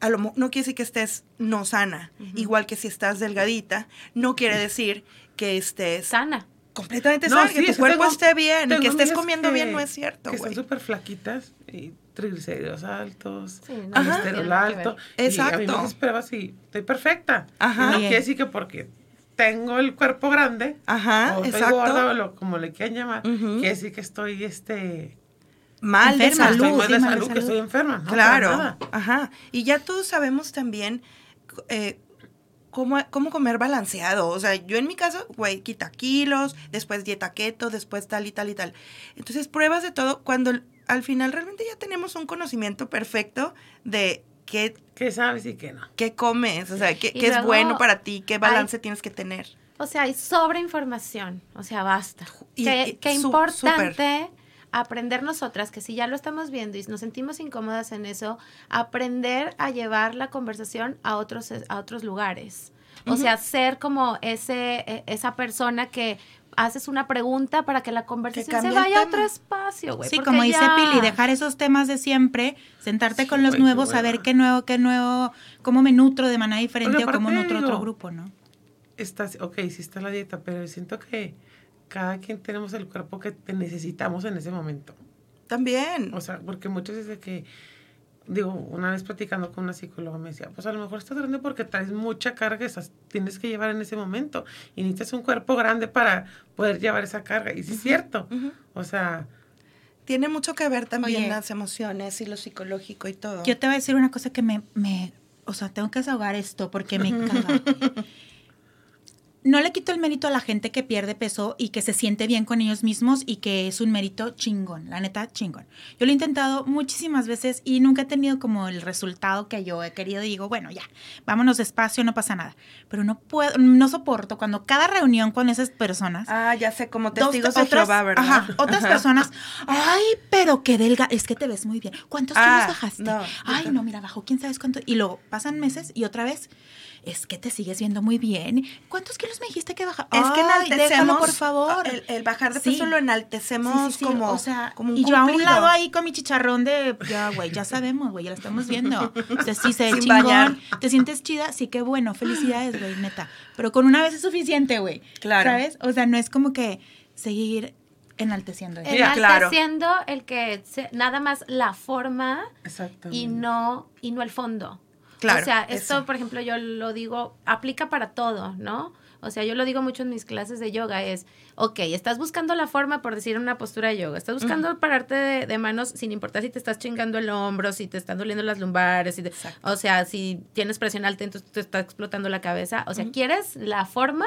Speaker 1: a lo, no quiere decir que estés no sana, igual que si estás delgadita, no quiere decir que estés
Speaker 2: Sana.
Speaker 1: completamente
Speaker 3: No,
Speaker 1: sana,
Speaker 3: sí,
Speaker 1: que tu
Speaker 3: es que
Speaker 1: cuerpo
Speaker 3: tengo-
Speaker 1: esté bien, que estés comiendo
Speaker 3: que-
Speaker 1: bien, no es cierto,
Speaker 3: Que
Speaker 1: güey.
Speaker 3: están súper flaquitas y triglicéridos altos,
Speaker 2: Sí, no,
Speaker 3: colesterol alto.
Speaker 2: ver.
Speaker 3: Y a mí
Speaker 1: Exacto.
Speaker 3: me esperaba así, estoy perfecta.
Speaker 1: Ajá.
Speaker 3: No
Speaker 4: Bien.
Speaker 3: quiere decir que porque tengo el cuerpo grande,
Speaker 1: Ajá,
Speaker 3: o estoy gorda, o lo- como le quieran llamar,
Speaker 1: Ujú.
Speaker 3: quiere decir que estoy, este...
Speaker 1: Mal de
Speaker 4: Enferma.
Speaker 1: salud.
Speaker 3: estoy mal de
Speaker 4: sí, mal de
Speaker 3: salud, que
Speaker 4: salud.
Speaker 3: estoy enferma. No,
Speaker 1: Claro, ajá. Y ya todos sabemos también, eh, cómo, cómo comer balanceado. O sea, yo en mi caso, güey, quita kilos, después dieta keto, después tal y tal y tal. Entonces, pruebas de todo cuando al final realmente ya tenemos un conocimiento perfecto de qué,
Speaker 3: ¿Qué sabes y qué no?
Speaker 1: qué comes, o sea, qué, qué es bueno para ti, qué balance
Speaker 2: hay-
Speaker 1: tienes que tener.
Speaker 2: O sea, hay sobreinformación. O sea, basta.
Speaker 1: Y-
Speaker 2: qué
Speaker 1: y
Speaker 2: qué
Speaker 1: su-
Speaker 2: importante aprender nosotras, que si ya lo estamos viendo y nos sentimos incómodas en eso, aprender a llevar la conversación a otros, a otros lugares. O sea, ser como ese, e- esa persona que haces una pregunta para que la conversación se vaya a otro espacio, güey.
Speaker 4: Sí, como dice
Speaker 2: ya-
Speaker 4: Pili, dejar esos temas de siempre, sentarte con los nuevos, saber qué nuevo, qué nuevo, cómo me nutro de manera diferente o cómo nutro otro grupo, ¿no?
Speaker 3: Estás, ok, sí está la dieta, pero siento que cada quien tenemos el cuerpo que te necesitamos en ese momento.
Speaker 1: También.
Speaker 3: O sea, porque muchas veces que, digo, una vez platicando con una psicóloga me decía, pues a lo mejor estás grande porque traes mucha carga que estás- tienes que llevar en ese momento. Y necesitas un cuerpo grande para poder llevar esa carga. Y sí es cierto. O sea,
Speaker 1: Tiene mucho que ver también
Speaker 4: Oye.
Speaker 1: las emociones y lo psicológico y todo.
Speaker 4: Yo te voy a decir una cosa que me, me o sea, tengo que desahogar esto porque me caga. No le quito el mérito a la gente que pierde peso y que se siente bien con ellos mismos y que es un mérito chingón, la neta chingón. Yo lo he intentado muchísimas veces y nunca he tenido como el resultado que yo he querido. Digo, bueno, ya, vámonos despacio, no pasa nada. Pero no puedo, no soporto cuando cada reunión con esas personas
Speaker 1: Ah, ya sé, como
Speaker 4: dos-
Speaker 1: testigos de
Speaker 4: otras-
Speaker 1: Jehová, ¿verdad?
Speaker 4: Ajá, otras personas, ay, pero qué delga, es que te ves muy bien. ¿Cuántos
Speaker 1: Ah,
Speaker 4: kilos bajaste?
Speaker 1: no.
Speaker 4: Ay, no, mira, bajó, quién sabes cuánto. Y luego pasan meses y otra vez, es que te sigues viendo muy bien. ¿Cuántos kilos me dijiste que bajaste?
Speaker 1: Es que enaltecemos,
Speaker 4: déjalo, por favor.
Speaker 1: El, el bajar de
Speaker 4: Sí.
Speaker 1: peso lo enaltecemos
Speaker 4: Sí, sí, sí,
Speaker 1: como,
Speaker 4: o sea,
Speaker 1: como un
Speaker 4: y yo a un lado ahí con mi chicharrón de, ya, güey, ya sabemos, güey, ya lo estamos viendo. O sea, sí se ve chingón,
Speaker 1: bañar.
Speaker 4: te sientes chida, sí, qué bueno, felicidades, güey, neta. Pero con una vez es suficiente, güey.
Speaker 1: Claro.
Speaker 4: ¿Sabes? O sea, no es como que seguir enalteciendo eso.
Speaker 1: Mira, claro.
Speaker 2: Enalteciendo el que se- nada más la forma y no y no el fondo.
Speaker 1: Claro,
Speaker 2: O sea, esto,
Speaker 1: eso.
Speaker 2: por ejemplo, yo lo digo, aplica para todo, ¿no? O sea, yo lo digo mucho en mis clases de yoga, es, ok, estás buscando la forma, por decir una postura de yoga, estás buscando pararte de, de manos sin importar si te estás chingando el hombro, si te están doliendo las lumbares, si te- o sea, si tienes presión alta, entonces te está explotando la cabeza. O sea, ¿quieres la forma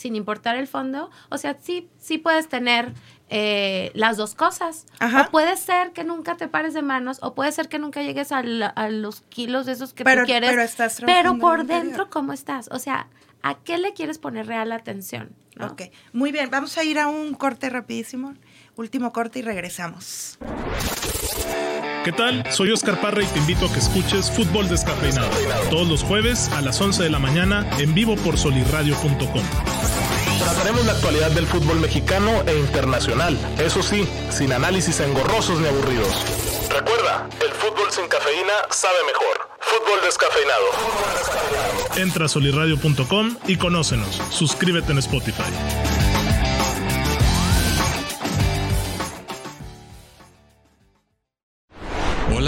Speaker 2: sin importar el fondo? O sea, sí, sí puedes tener eh, las dos cosas.
Speaker 1: Ajá.
Speaker 2: O puede ser que nunca te pares de manos, o puede ser que nunca llegues a, la- a los kilos de esos que
Speaker 1: Pero-
Speaker 2: tú quieres.
Speaker 1: pero estás
Speaker 2: por dentro, ¿cómo estás? O sea, ¿a qué le quieres poner real atención? ¿no?
Speaker 1: Ok, muy bien, vamos a ir a un corte rapidísimo, último corte y regresamos.
Speaker 8: ¿Qué tal? Soy Oscar Parra y te invito a que escuches Fútbol Descafeinado todos los jueves a las 11 de la mañana en vivo por solirradio.com.
Speaker 6: Trataremos la actualidad del fútbol mexicano e internacional. Eso sí, sin análisis engorrosos ni aburridos. Recuerda, el fútbol sin cafeína sabe mejor. Fútbol descafeinado.
Speaker 8: Entra a solirradio.com y conócenos. Suscríbete en Spotify.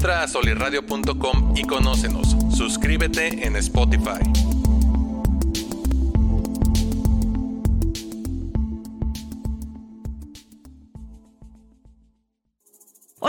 Speaker 9: Entra a solirradio.com y conócenos. Suscríbete en Spotify.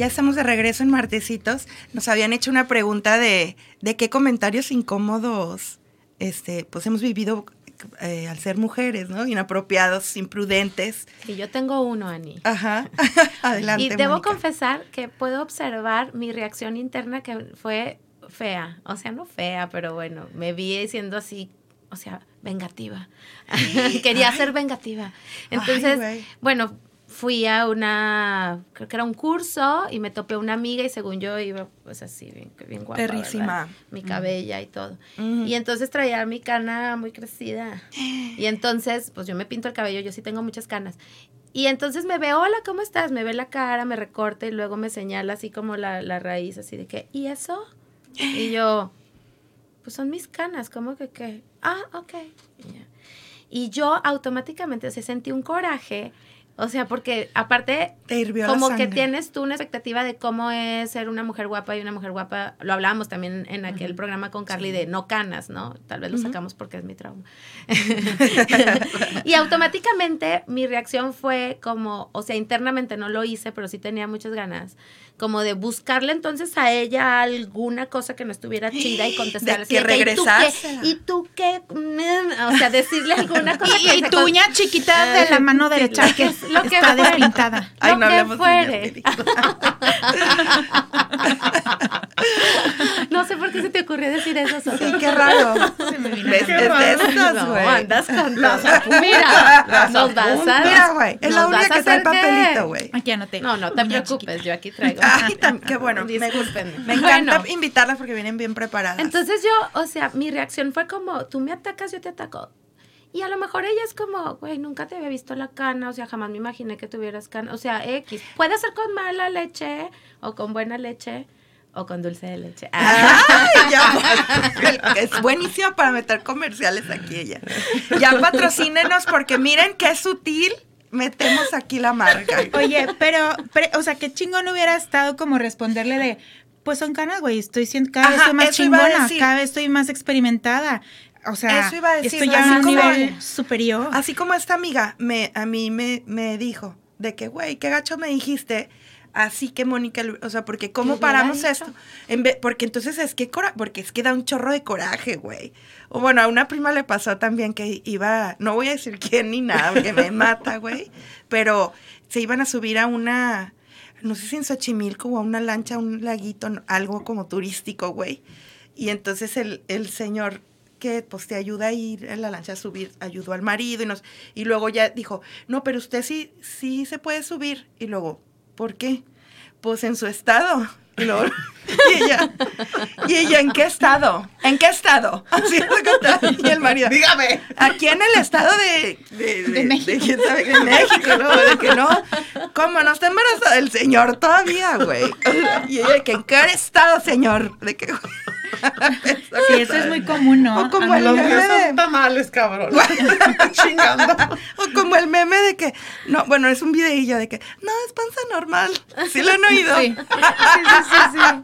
Speaker 1: Ya estamos de regreso en Martesitos. Nos habían hecho una pregunta de, de qué comentarios incómodos este, pues hemos vivido eh, al ser mujeres, ¿no? Inapropiados, imprudentes.
Speaker 2: Y yo tengo uno, Ani.
Speaker 1: Ajá. Adelante.
Speaker 2: Y debo confesar que puedo observar mi reacción interna que fue fea. O sea, no fea, pero bueno, me vi siendo así, o sea, vengativa. Quería
Speaker 1: Ay.
Speaker 2: ser vengativa. Entonces, bueno, fui a una, creo que era un curso y me topé una amiga y según yo iba pues así, bien, bien guapa.
Speaker 1: Perrísima.
Speaker 2: ¿verdad? Mi cabella y todo.
Speaker 1: Ujú.
Speaker 2: Y entonces traía mi cana muy crecida. Y entonces, pues yo me pinto el cabello, yo sí tengo muchas canas. Y entonces me ve, hola, ¿cómo estás? Me ve la cara, me recorta y luego me señala así como la, la raíz, así de que, ¿y eso? Y yo, pues son mis canas, ¿cómo que qué? Ah, ok. Y yo automáticamente, o sea, sentí un coraje, o sea, porque aparte,
Speaker 1: Te
Speaker 2: como que tienes tú una expectativa de cómo es ser una mujer guapa y una mujer guapa, lo hablábamos también en aquel programa con Carly de no canas, ¿no? Tal vez lo sacamos porque es mi trauma. y automáticamente mi reacción fue como, o sea, internamente no lo hice, pero sí tenía muchas ganas, como de buscarle entonces a ella alguna cosa que no estuviera chida y contestarle.
Speaker 1: Que
Speaker 2: ¿y tú qué?
Speaker 1: regresársela.
Speaker 2: ¿Y tú qué? Mm, O sea, decirle alguna cosa
Speaker 4: Y,
Speaker 2: que
Speaker 4: y
Speaker 2: se
Speaker 4: tu
Speaker 2: con-
Speaker 4: uña chiquita de la mano derecha que-
Speaker 2: lo que
Speaker 4: está
Speaker 2: fuera.
Speaker 4: despintada.
Speaker 1: Ay,
Speaker 2: lo
Speaker 1: no
Speaker 2: que
Speaker 1: hablemos de
Speaker 2: fuere.
Speaker 1: uñas,
Speaker 2: No sé por qué se te ocurrió decir eso.
Speaker 1: Sí, qué raro. ¿Ves?
Speaker 3: Qué
Speaker 1: Es de
Speaker 3: raro.
Speaker 1: estas,
Speaker 2: No, andas con. Mira,
Speaker 3: Las
Speaker 2: nos vas a...
Speaker 3: apuntas.
Speaker 1: Mira, güey, es la única que trae papelito, güey.
Speaker 4: Aquí anoté.
Speaker 2: No, no te preocupes, yo aquí traigo.
Speaker 1: Ay, tam- qué bueno. Me,
Speaker 2: Discúlpenme.
Speaker 1: me encanta
Speaker 2: Bueno,
Speaker 1: invitarlas porque vienen bien preparadas.
Speaker 2: entonces yo, o sea, mi reacción fue como, tú me atacas, yo te ataco. Y a lo mejor ella es como, güey, nunca te había visto la cana, o sea, jamás me imaginé que tuvieras cana. O sea, X. Puede ser con mala leche, o con buena leche, o con dulce de leche.
Speaker 1: Ay, ya, es buenísima para meter comerciales aquí ella. Ya patrocínenos porque miren qué sutil metemos aquí la marca.
Speaker 4: Oye, pero, pero, o sea, qué chingón hubiera estado como responderle de, pues son canas, güey, estoy siendo, cada vez estoy más chingona, cada vez estoy más experimentada. O sea,
Speaker 1: Eso iba a decir,
Speaker 4: estoy ya
Speaker 1: así
Speaker 4: a un
Speaker 1: como-
Speaker 4: nivel superior.
Speaker 1: Así como esta amiga me, a mí me, me dijo de que, güey, qué gacho me dijiste. Así que Mónica, o sea, porque ¿cómo
Speaker 2: ¿Qué hubiera
Speaker 1: paramos esto? En vez- porque entonces es que cora porque es que da un chorro de coraje, güey. O bueno, a una prima le pasó también que iba, no voy a decir quién ni nada, porque me mata, güey, pero se iban a subir a una, no sé si en Xochimilco o a una lancha, un laguito, algo como turístico, güey. Y entonces el, el señor que pues te ayuda a ir en la lancha a subir, ayudó al marido y nos, y luego ya dijo, no, pero usted sí, sí se puede subir. Y luego, ¿por qué? Pues en su estado. Y luego, y ella, ¿y ella en qué estado? ¿En qué estado? Así. Y el marido,
Speaker 3: Dígame.
Speaker 1: Aquí en el estado de, de, de,
Speaker 4: México.
Speaker 1: de quién sabe, de México, ¿no? De que no. ¿Cómo no está embarazada el señor todavía, güey? Y ella, que en qué estado, señor? De que,
Speaker 4: Sí, eso es muy común, ¿no?
Speaker 1: O como
Speaker 4: A
Speaker 1: el meme de-
Speaker 3: tamales, cabrón. Chingando.
Speaker 1: O como el meme de que, no, bueno, es un videillo de que, no, es panza normal. ¿Sí lo han oído?
Speaker 4: Sí. Sí, sí, sí.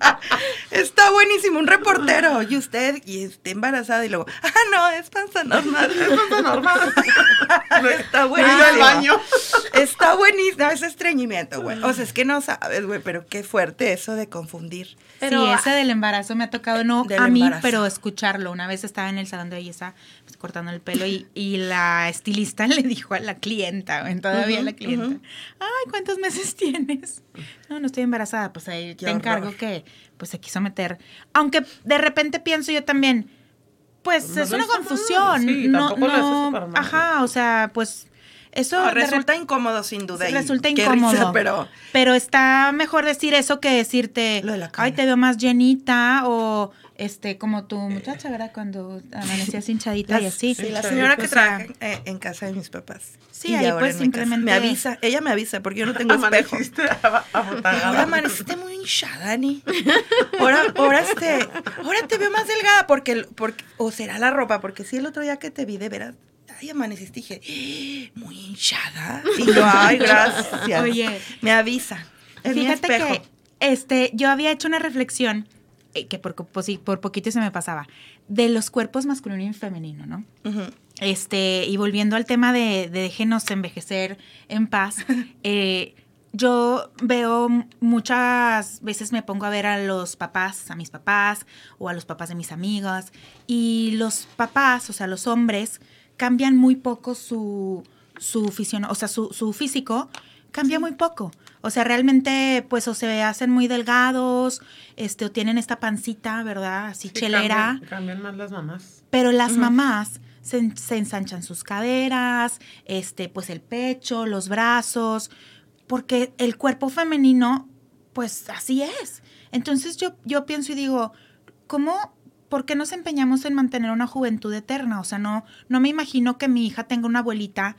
Speaker 1: Está buenísimo, un reportero. Y usted, y está embarazada, y luego, ah, no, es panza normal. Es panza normal. está
Speaker 3: Me
Speaker 1: buenísimo.
Speaker 3: iba al baño.
Speaker 1: Está buenísimo, es estreñimiento, güey. O sea, es que no sabes, güey, pero qué fuerte eso de confundir.
Speaker 2: Pero-
Speaker 4: sí, ese del embarazo me ha tocado, no a mí,
Speaker 1: embarazo.
Speaker 4: pero escucharlo. Una vez estaba en el salón de belleza pues, cortando el pelo y, y la estilista le dijo a la clienta, güey, todavía la clienta, ay, ¿cuántos meses tienes? No, no estoy embarazada, pues ahí
Speaker 1: Qué
Speaker 4: te encargo
Speaker 1: horror.
Speaker 4: que pues se quiso meter. Aunque de repente pienso yo también, pues
Speaker 3: No
Speaker 4: es una confusión.
Speaker 3: sí,
Speaker 4: no, no, ajá, o sea, pues eso
Speaker 1: No,
Speaker 4: de
Speaker 1: resulta incómodo, sin duda.
Speaker 4: resulta incómodo.
Speaker 1: risa, pero
Speaker 4: Pero está mejor decir eso que decirte,
Speaker 1: Lo de la
Speaker 4: ay, te veo más llenita o este como tu muchacha, ¿verdad? Cuando amanecías hinchadita y así.
Speaker 1: Sí, la señora que trabaja eh, en casa de mis papás.
Speaker 4: Sí,
Speaker 1: Y
Speaker 4: ahí pues simplemente-
Speaker 1: Me avisa, ella me avisa porque yo no tengo espejo. Ahora amaneciste muy hinchada, Ani. Ahora, ahora, este, ahora te veo más delgada porque, porque, o será la ropa, porque sí, el otro día que te vi de veras, ay, amaneciste y dije, "Ah, muy hinchada. Y yo, ay, gracias.
Speaker 4: Oye.
Speaker 1: Me avisa. Es mi
Speaker 4: Fíjate
Speaker 1: espejo.
Speaker 4: que este, yo había hecho una reflexión eh, que por, pues, sí, por poquito se me pasaba de los cuerpos masculino y femenino, ¿no? Este, y volviendo al tema de, de déjenos envejecer en paz, eh, yo veo muchas veces me pongo a ver a los papás, a mis papás o a los papás de mis amigas y los papás, o sea, los hombres, cambian muy poco su, su o sea, su, su físico cambia muy poco. O sea, realmente, pues, o se hacen muy delgados, este, o tienen esta pancita, ¿verdad? Así chelera.
Speaker 3: Cambian, más las mamás.
Speaker 4: Pero las mamás se, se, ensanchan sus caderas, este, pues el pecho, los brazos, porque el cuerpo femenino, pues así es. Entonces yo, yo pienso y digo, ¿cómo, por qué nos empeñamos en mantener una juventud eterna? O sea, no, no me imagino que mi hija tenga una abuelita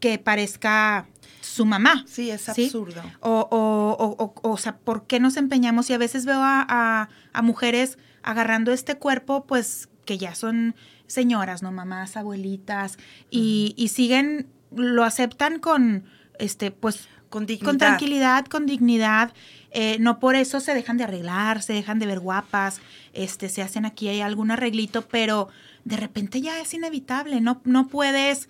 Speaker 4: que parezca su mamá.
Speaker 1: Sí, es absurdo.
Speaker 4: O, o, o, o, sea, ¿por qué nos empeñamos? Y a veces veo a, a, mujeres agarrando este cuerpo, pues que ya son señoras, ¿no? Mamás, abuelitas, y, y siguen, lo aceptan con, este, pues
Speaker 1: con dignidad.
Speaker 4: Con tranquilidad, con dignidad. Eh, no por eso se dejan de arreglar, se dejan de ver guapas, este, se hacen aquí hay algún arreglito, pero de repente ya es inevitable. No, no puedes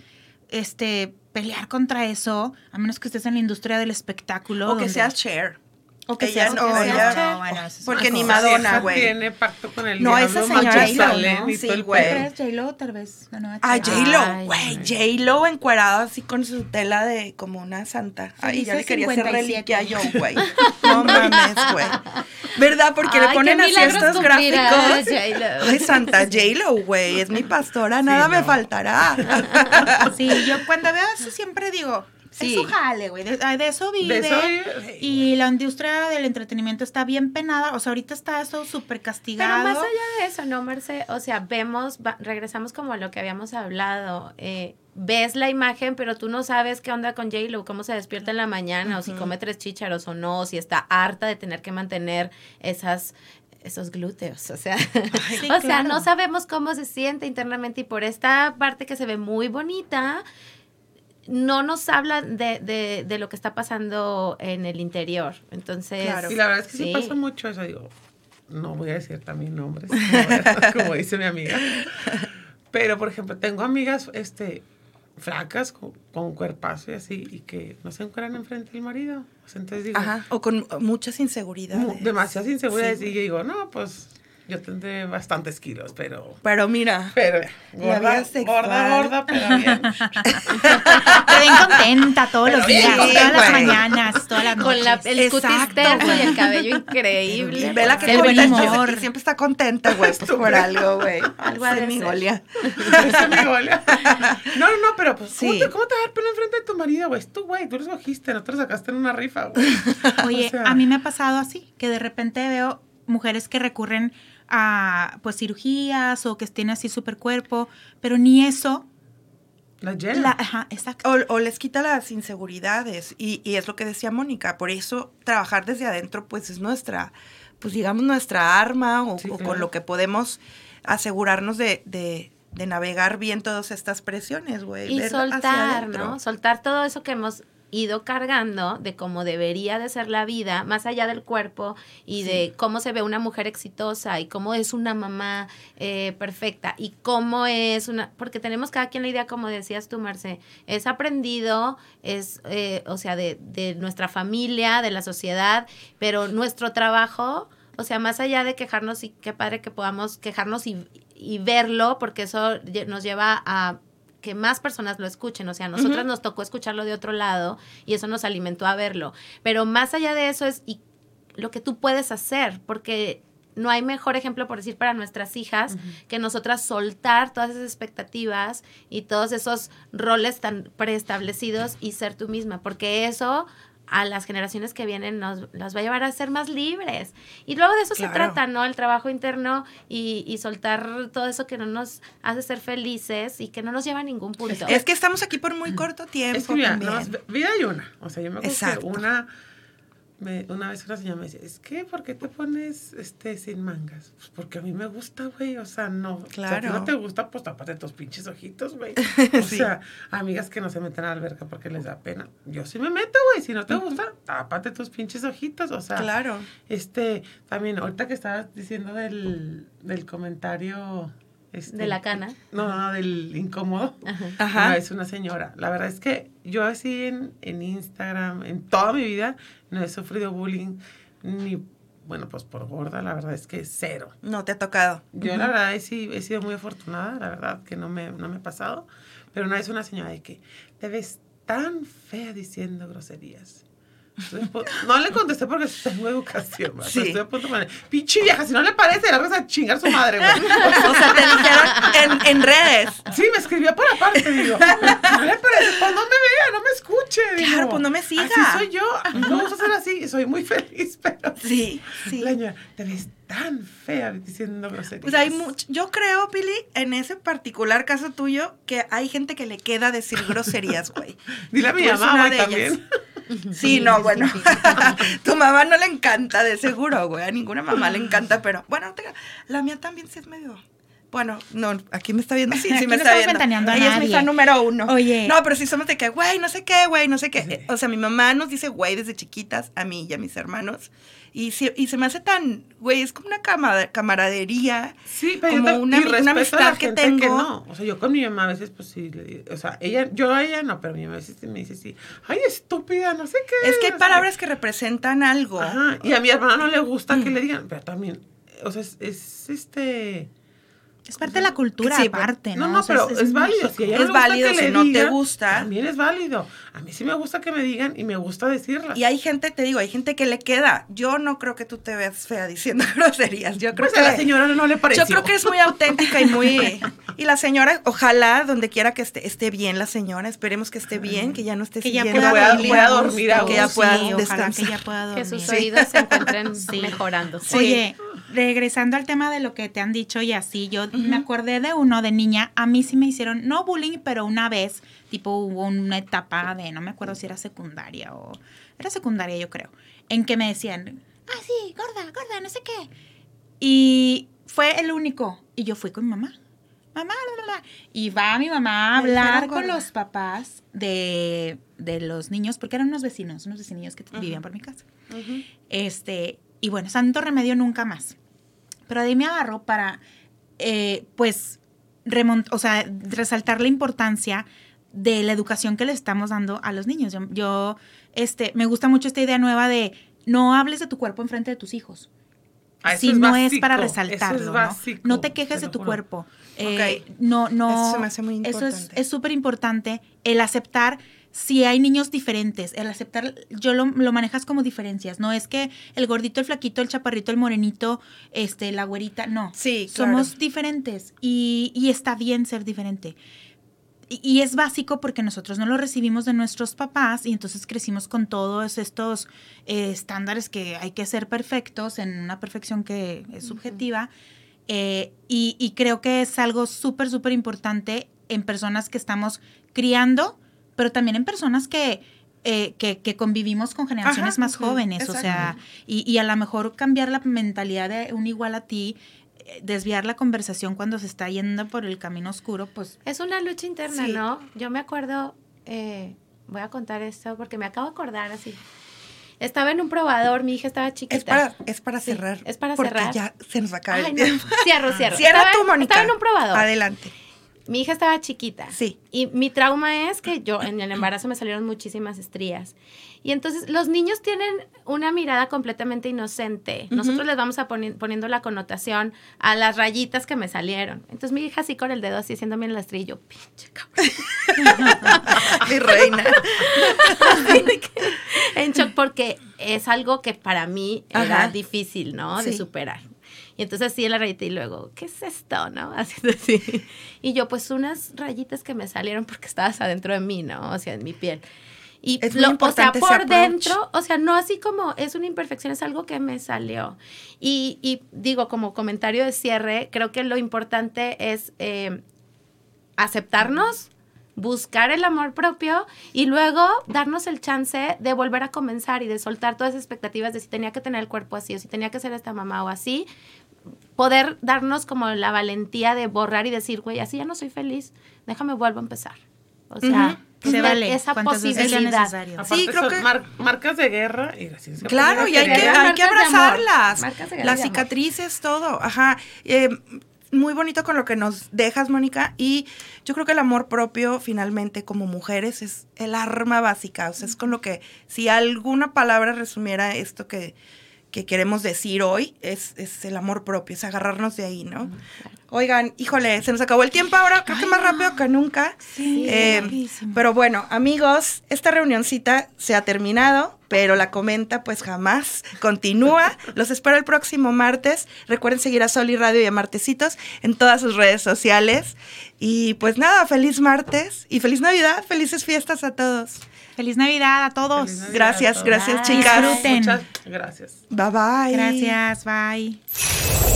Speaker 4: este, pelear contra eso, a menos que estés en la industria del espectáculo.
Speaker 1: O que seas chair.
Speaker 4: O que
Speaker 1: ella
Speaker 4: sea,
Speaker 1: no,
Speaker 4: ella,
Speaker 1: no, bueno, porque ni Madonna, güey.
Speaker 3: Tiene pacto con el
Speaker 1: No, esa señora J-Lo,
Speaker 4: ¿no? Sí, güey. J-Lo tal vez?
Speaker 1: ah, J-Lo, güey. J-Lo encuadrada así con su tela de como una santa. Ay, ya le quería hacer reliquia yo, güey. No mames, güey. ¿Verdad? Porque le ponen así estos gráficos. Ay, santa J-Lo, güey. Es mi pastora, nada me faltará.
Speaker 4: Sí, yo cuando veo eso siempre digo, Sí. Es su jale, güey. De, eso vive. De eso vive. Y la industria del entretenimiento está bien penada. O sea, ahorita está eso súper castigado.
Speaker 2: Pero más allá de eso, ¿no, Marce? O sea, vemos, regresamos como a lo que habíamos hablado. Eh, ves la imagen, pero tú no sabes qué onda con J-Lo, cómo se despierta en la mañana, o si come tres chícharos o no, o si está harta de tener que mantener esas esos glúteos, o sea, o sea, no sabemos cómo se siente internamente y por esta parte que se ve muy bonita, no nos habla de, de, de, lo que está pasando en el interior. Entonces.
Speaker 3: Claro. Y la verdad es que sí, pasa mucho eso. Digo, no voy a decir también nombres, como dice mi amiga. Pero, por ejemplo, tengo amigas este, flacas con, con cuerpazo y así, y que no se encuentran enfrente del marido. Entonces digo,
Speaker 1: Ajá. o con muchas inseguridades.
Speaker 3: Demasiadas inseguridades. Sí. Y yo digo, no, pues yo tendré bastantes kilos, pero.
Speaker 1: Pero mira.
Speaker 3: Pero. Gorda, gorda, gorda, pero bien.
Speaker 4: Te ven contenta todos pero los días, bien, todas las mañanas, todas las
Speaker 2: noches. Con la, el cutis terso y el cabello increíble.
Speaker 1: Ve la que
Speaker 4: el buen humor.
Speaker 1: Siempre está contenta, güey, pues por algo, güey. Algo de mi golia.
Speaker 3: No, no, no, pero pues, sí. ¿cómo, te, ¿cómo te vas a dar pelo enfrente de tu marido, güey? Es tú, güey, tú lo escogiste, no te lo sacaste en una rifa, güey.
Speaker 4: Oye, o sea, a mí me ha pasado así, que de repente veo mujeres que recurren a pues cirugías o que estén así super cuerpo, pero ni eso.
Speaker 3: La llena.
Speaker 4: ajá, exacto.
Speaker 1: O, o, les quita las inseguridades. Y, y, es lo que decía Mónica. Por eso trabajar desde adentro, pues es nuestra, pues digamos, nuestra arma o, sí, o claro. con lo que podemos asegurarnos de, de, de navegar bien todas estas presiones, güey.
Speaker 2: Y soltar, ¿no? Soltar todo eso que hemos ido cargando de cómo debería de ser la vida, más allá del cuerpo y sí. de cómo se ve una mujer exitosa y cómo es una mamá eh, perfecta y cómo es una, porque tenemos cada quien la idea, como decías tú, Marce, es aprendido, es, eh, o sea, de, de nuestra familia, de la sociedad, pero nuestro trabajo, o sea, más allá de quejarnos y qué padre que podamos quejarnos y, y verlo, porque eso nos lleva a que más personas lo escuchen. O sea, a nosotras uh -huh. nos tocó escucharlo de otro lado y eso nos alimentó a verlo. Pero más allá de eso es y lo que tú puedes hacer, porque no hay mejor ejemplo, por decir, para nuestras hijas, uh -huh. que nosotras soltar todas esas expectativas y todos esos roles tan preestablecidos y ser tú misma, porque eso a las generaciones que vienen nos las va a llevar a ser más libres. Y luego de eso claro. se trata, ¿no? El trabajo interno y, y, soltar todo eso que no nos hace ser felices y que no nos lleva a ningún punto.
Speaker 1: Es que estamos aquí por muy corto tiempo.
Speaker 3: Es que mira, no, vida hay una. O sea, yo me acuerdo que una me, una vez una señora me decía, es que, ¿por qué te pones este sin mangas? Pues porque a mí me gusta, güey, o sea, no.
Speaker 1: Claro.
Speaker 3: O sea, si no te gusta, pues tápate tus pinches ojitos, güey. O sí. sea, amigas que no se meten a la alberca porque les da pena. Yo sí me meto, güey, si no te gusta, tápate tus pinches ojitos, o sea.
Speaker 1: Claro.
Speaker 3: Este, también, ahorita que estabas diciendo del, del comentario Este,
Speaker 2: De la cana.
Speaker 3: No, no, del incómodo.
Speaker 1: Ajá.
Speaker 3: No, es una señora. La verdad es que yo así en, en Instagram, en toda mi vida, no he sufrido bullying ni, bueno, pues por gorda, la verdad es que cero.
Speaker 1: No te ha tocado.
Speaker 3: Yo la verdad he, he sido muy afortunada, la verdad que no me, no me ha pasado. Pero una vez una señora de que te ves tan fea diciendo groserías. No le contesté porque tengo educación, ¿verdad?
Speaker 1: Sí.
Speaker 3: Estoy a punto de pinche vieja, si no le parece, la vas a chingar su madre, güey.
Speaker 1: O sea, te dijeron en, en redes.
Speaker 3: Sí, me escribió por aparte, digo. No le parece, pues no me vea, no me escuche. digo.
Speaker 1: Claro, pues no me siga.
Speaker 3: Así soy yo. Me gusta ser así, soy muy feliz, pero.
Speaker 1: Sí, sí.
Speaker 3: La señora, te ves tan fea diciendo groserías.
Speaker 1: Pues hay mucho. Yo creo, Pili, en ese particular caso tuyo, que hay gente que le queda decir groserías, güey.
Speaker 3: Dile a mi mamá, güey, también.
Speaker 1: ellas. Sí, no, bueno. tu mamá no le encanta, de seguro, güey. A ninguna mamá le encanta, pero bueno, la mía también sí es medio. Bueno, no, aquí me está viendo. Sí, sí
Speaker 4: Aquí
Speaker 1: me
Speaker 4: no
Speaker 1: está viendo.
Speaker 4: ventaneando a
Speaker 1: Ella es mi
Speaker 4: nadie.
Speaker 1: fan número uno.
Speaker 4: Oye.
Speaker 1: No, pero sí somos de que, güey, no sé qué, güey, no sé qué. O sea, mi mamá nos dice güey desde chiquitas, a mí y a mis hermanos. Y, sí- y se me hace tan, güey, es como una cama- camaradería.
Speaker 3: Sí, pero
Speaker 1: como
Speaker 3: yo
Speaker 1: una,
Speaker 3: y
Speaker 1: una
Speaker 3: respeto a la
Speaker 1: amistad que tengo.
Speaker 3: no. O sea, yo con mi mamá a veces, pues sí, le digo- o sea, ella, yo a ella no, pero mi mamá a veces me dice sí, ay, estúpida, no sé qué.
Speaker 1: Es que hay
Speaker 3: no sé
Speaker 1: palabras que representan algo.
Speaker 3: Ajá, y a mi hermana no le gusta
Speaker 1: Mm.
Speaker 3: que le digan, pero también, o sea, es, es este...
Speaker 4: Es parte de la cultura,
Speaker 1: Sí,
Speaker 4: aparte, ¿no?
Speaker 3: No, no,
Speaker 4: O sea,
Speaker 3: pero es, válido. Si a ella no
Speaker 1: Es válido,
Speaker 3: que
Speaker 1: si
Speaker 3: le
Speaker 1: no te gusta.
Speaker 3: También es válido. A mí sí me gusta que me digan y me gusta decirlas.
Speaker 1: Y hay gente, te digo, hay gente que le queda. Yo no creo que tú te veas fea diciendo groserías. Yo creo
Speaker 3: Pues
Speaker 1: que
Speaker 3: a la señora no le pareció.
Speaker 1: Yo creo que es muy auténtica y muy. Y la señora, ojalá, donde quiera que esté, esté bien la señora, esperemos que esté bien, que ya no esté
Speaker 4: que ya pueda,
Speaker 3: pueda-
Speaker 4: dormir,
Speaker 3: pueda
Speaker 4: a
Speaker 3: dormir a
Speaker 4: gusto.
Speaker 1: Que ya
Speaker 4: Sí,
Speaker 1: pueda
Speaker 4: ojalá
Speaker 1: descansar.
Speaker 4: que ya pueda dormir.
Speaker 2: Que sus
Speaker 1: Sí.
Speaker 2: oídos se encuentren mejorando.
Speaker 4: Oye, regresando al tema de lo que te han dicho y así, yo me acordé de uno de niña, a mí sí me hicieron, no bullying, pero una vez, tipo hubo una etapa de, no me acuerdo si era secundaria o, era secundaria yo creo, en que me decían, ah, sí, gorda, gorda, no sé qué. Y fue el único, y yo fui con mi mamá. Mamá, bla, bla, bla. y va mi mamá a hablar con los papás de, de los niños, porque eran unos vecinos, unos vecinillos que vivían por mi casa. Este, y bueno, santo remedio nunca más. Pero de ahí me agarró para, eh, pues, remont o sea, resaltar la importancia de la educación que le estamos dando a los niños. Yo, yo, este, me gusta mucho esta idea nueva de no hables de tu cuerpo enfrente de tus hijos.
Speaker 3: Ah, eso
Speaker 4: si
Speaker 3: es
Speaker 4: no es para
Speaker 3: eso es
Speaker 4: resaltarlo, ¿no? te quejes
Speaker 3: te
Speaker 4: de tu
Speaker 3: juro.
Speaker 4: cuerpo. Eh. No, no.
Speaker 1: Eso se me hace muy
Speaker 4: Eso es-
Speaker 1: importante.
Speaker 4: es súper importante el aceptar si hay niños diferentes, el aceptar, yo lo, lo manejas como diferencias, no es que el gordito, el flaquito, el chaparrito, el morenito, este, la güerita, no.
Speaker 1: Sí, claro.
Speaker 4: Somos diferentes y, y está bien ser diferente. Y, y es básico porque nosotros no lo recibimos de nuestros papás y entonces crecimos con todos estos eh, estándares que hay que ser perfectos en una perfección que es subjetiva. Eh, y, y creo que es algo súper, súper importante en personas que estamos criando, pero también en personas que, eh, que, que convivimos con generaciones
Speaker 1: Ajá,
Speaker 4: más jóvenes. O sea, y, y a lo mejor cambiar la mentalidad de un igual a ti, desviar la conversación cuando se está yendo por el camino oscuro, pues
Speaker 2: Es una lucha interna,
Speaker 1: Sí.
Speaker 2: ¿no? Yo me acuerdo, eh, voy a contar esto porque me acabo de acordar así. Estaba en un probador, mi hija estaba chiquita.
Speaker 1: Es para, es para
Speaker 2: Sí,
Speaker 1: cerrar.
Speaker 2: es para
Speaker 1: porque
Speaker 2: cerrar.
Speaker 1: ya se nos acaba
Speaker 2: Ay,
Speaker 1: el
Speaker 2: no.
Speaker 1: tiempo.
Speaker 2: Cierro, cierro.
Speaker 1: Cierra
Speaker 2: Estaba
Speaker 1: tú, Mónica.
Speaker 2: Estaba en un probador.
Speaker 1: Adelante.
Speaker 2: Mi hija estaba chiquita.
Speaker 1: Sí.
Speaker 2: Y mi trauma es que yo en el embarazo me salieron muchísimas estrías. Y entonces los niños tienen una mirada completamente inocente. Nosotros les vamos a poni- poniendo la connotación a las rayitas que me salieron. Entonces mi hija así con el dedo así haciéndome el yo, pinche cabrón.
Speaker 1: Mi reina.
Speaker 2: Así en shock porque es algo que para mí era difícil, ¿no? De superar. Y entonces así en la rayita y luego, ¿qué es esto, no? Haciendo así. Y yo, pues unas rayitas que me salieron porque estabas adentro de mí, ¿no? O sea, en mi piel. Y
Speaker 1: Es
Speaker 2: lo- o sea, por dentro, o sea, no así como es una imperfección, es algo que me salió. Y, y digo, como comentario de cierre, creo que lo importante es eh, aceptarnos, buscar el amor propio y luego darnos el chance de volver a comenzar y de soltar todas esas expectativas de si tenía que tener el cuerpo así o si tenía que ser esta mamá o así. Poder darnos como la valentía de borrar y decir, güey, así ya no soy feliz, déjame vuelvo a empezar. O sea,
Speaker 4: Se vale,
Speaker 2: esa posibilidad.
Speaker 1: Sí, creo que-
Speaker 3: mar- marcas de guerra y así se
Speaker 1: Claro, y hay que,
Speaker 3: pelear.
Speaker 1: hay que
Speaker 2: Marcas de amor,
Speaker 1: abrazarlas. Las cicatrices, todo. Ajá. Eh, muy bonito con lo que nos dejas, Mónica, y yo creo que el amor propio, finalmente, como mujeres, es el arma básica, o sea, es con lo que, si alguna palabra resumiera esto que, que queremos decir hoy, es, es el amor propio, es agarrarnos de ahí, ¿no? Oigan, híjole, se nos acabó el tiempo ahora, creo que más rápido que nunca.
Speaker 4: Sí,
Speaker 1: Eh, pero bueno, amigos, esta reunioncita se ha terminado, pero la comenta pues jamás continúa. Los espero el próximo martes. Recuerden seguir a Sol y Radio y a Martesitos en todas sus redes sociales. Y pues nada, feliz martes y feliz Navidad, felices fiestas a todos.
Speaker 4: Feliz Navidad a todos.
Speaker 3: Navidad
Speaker 1: Gracias,
Speaker 3: a todos.
Speaker 1: gracias,
Speaker 4: Bye.
Speaker 1: chicas.
Speaker 4: Disfruten.
Speaker 3: Muchas gracias.
Speaker 1: Bye bye.
Speaker 4: Gracias, bye.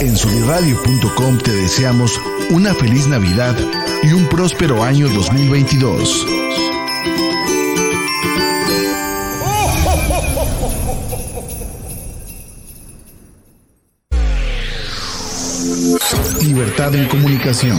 Speaker 10: En soliradio.com te deseamos una feliz Navidad y un próspero año 2022. Libertad en comunicación.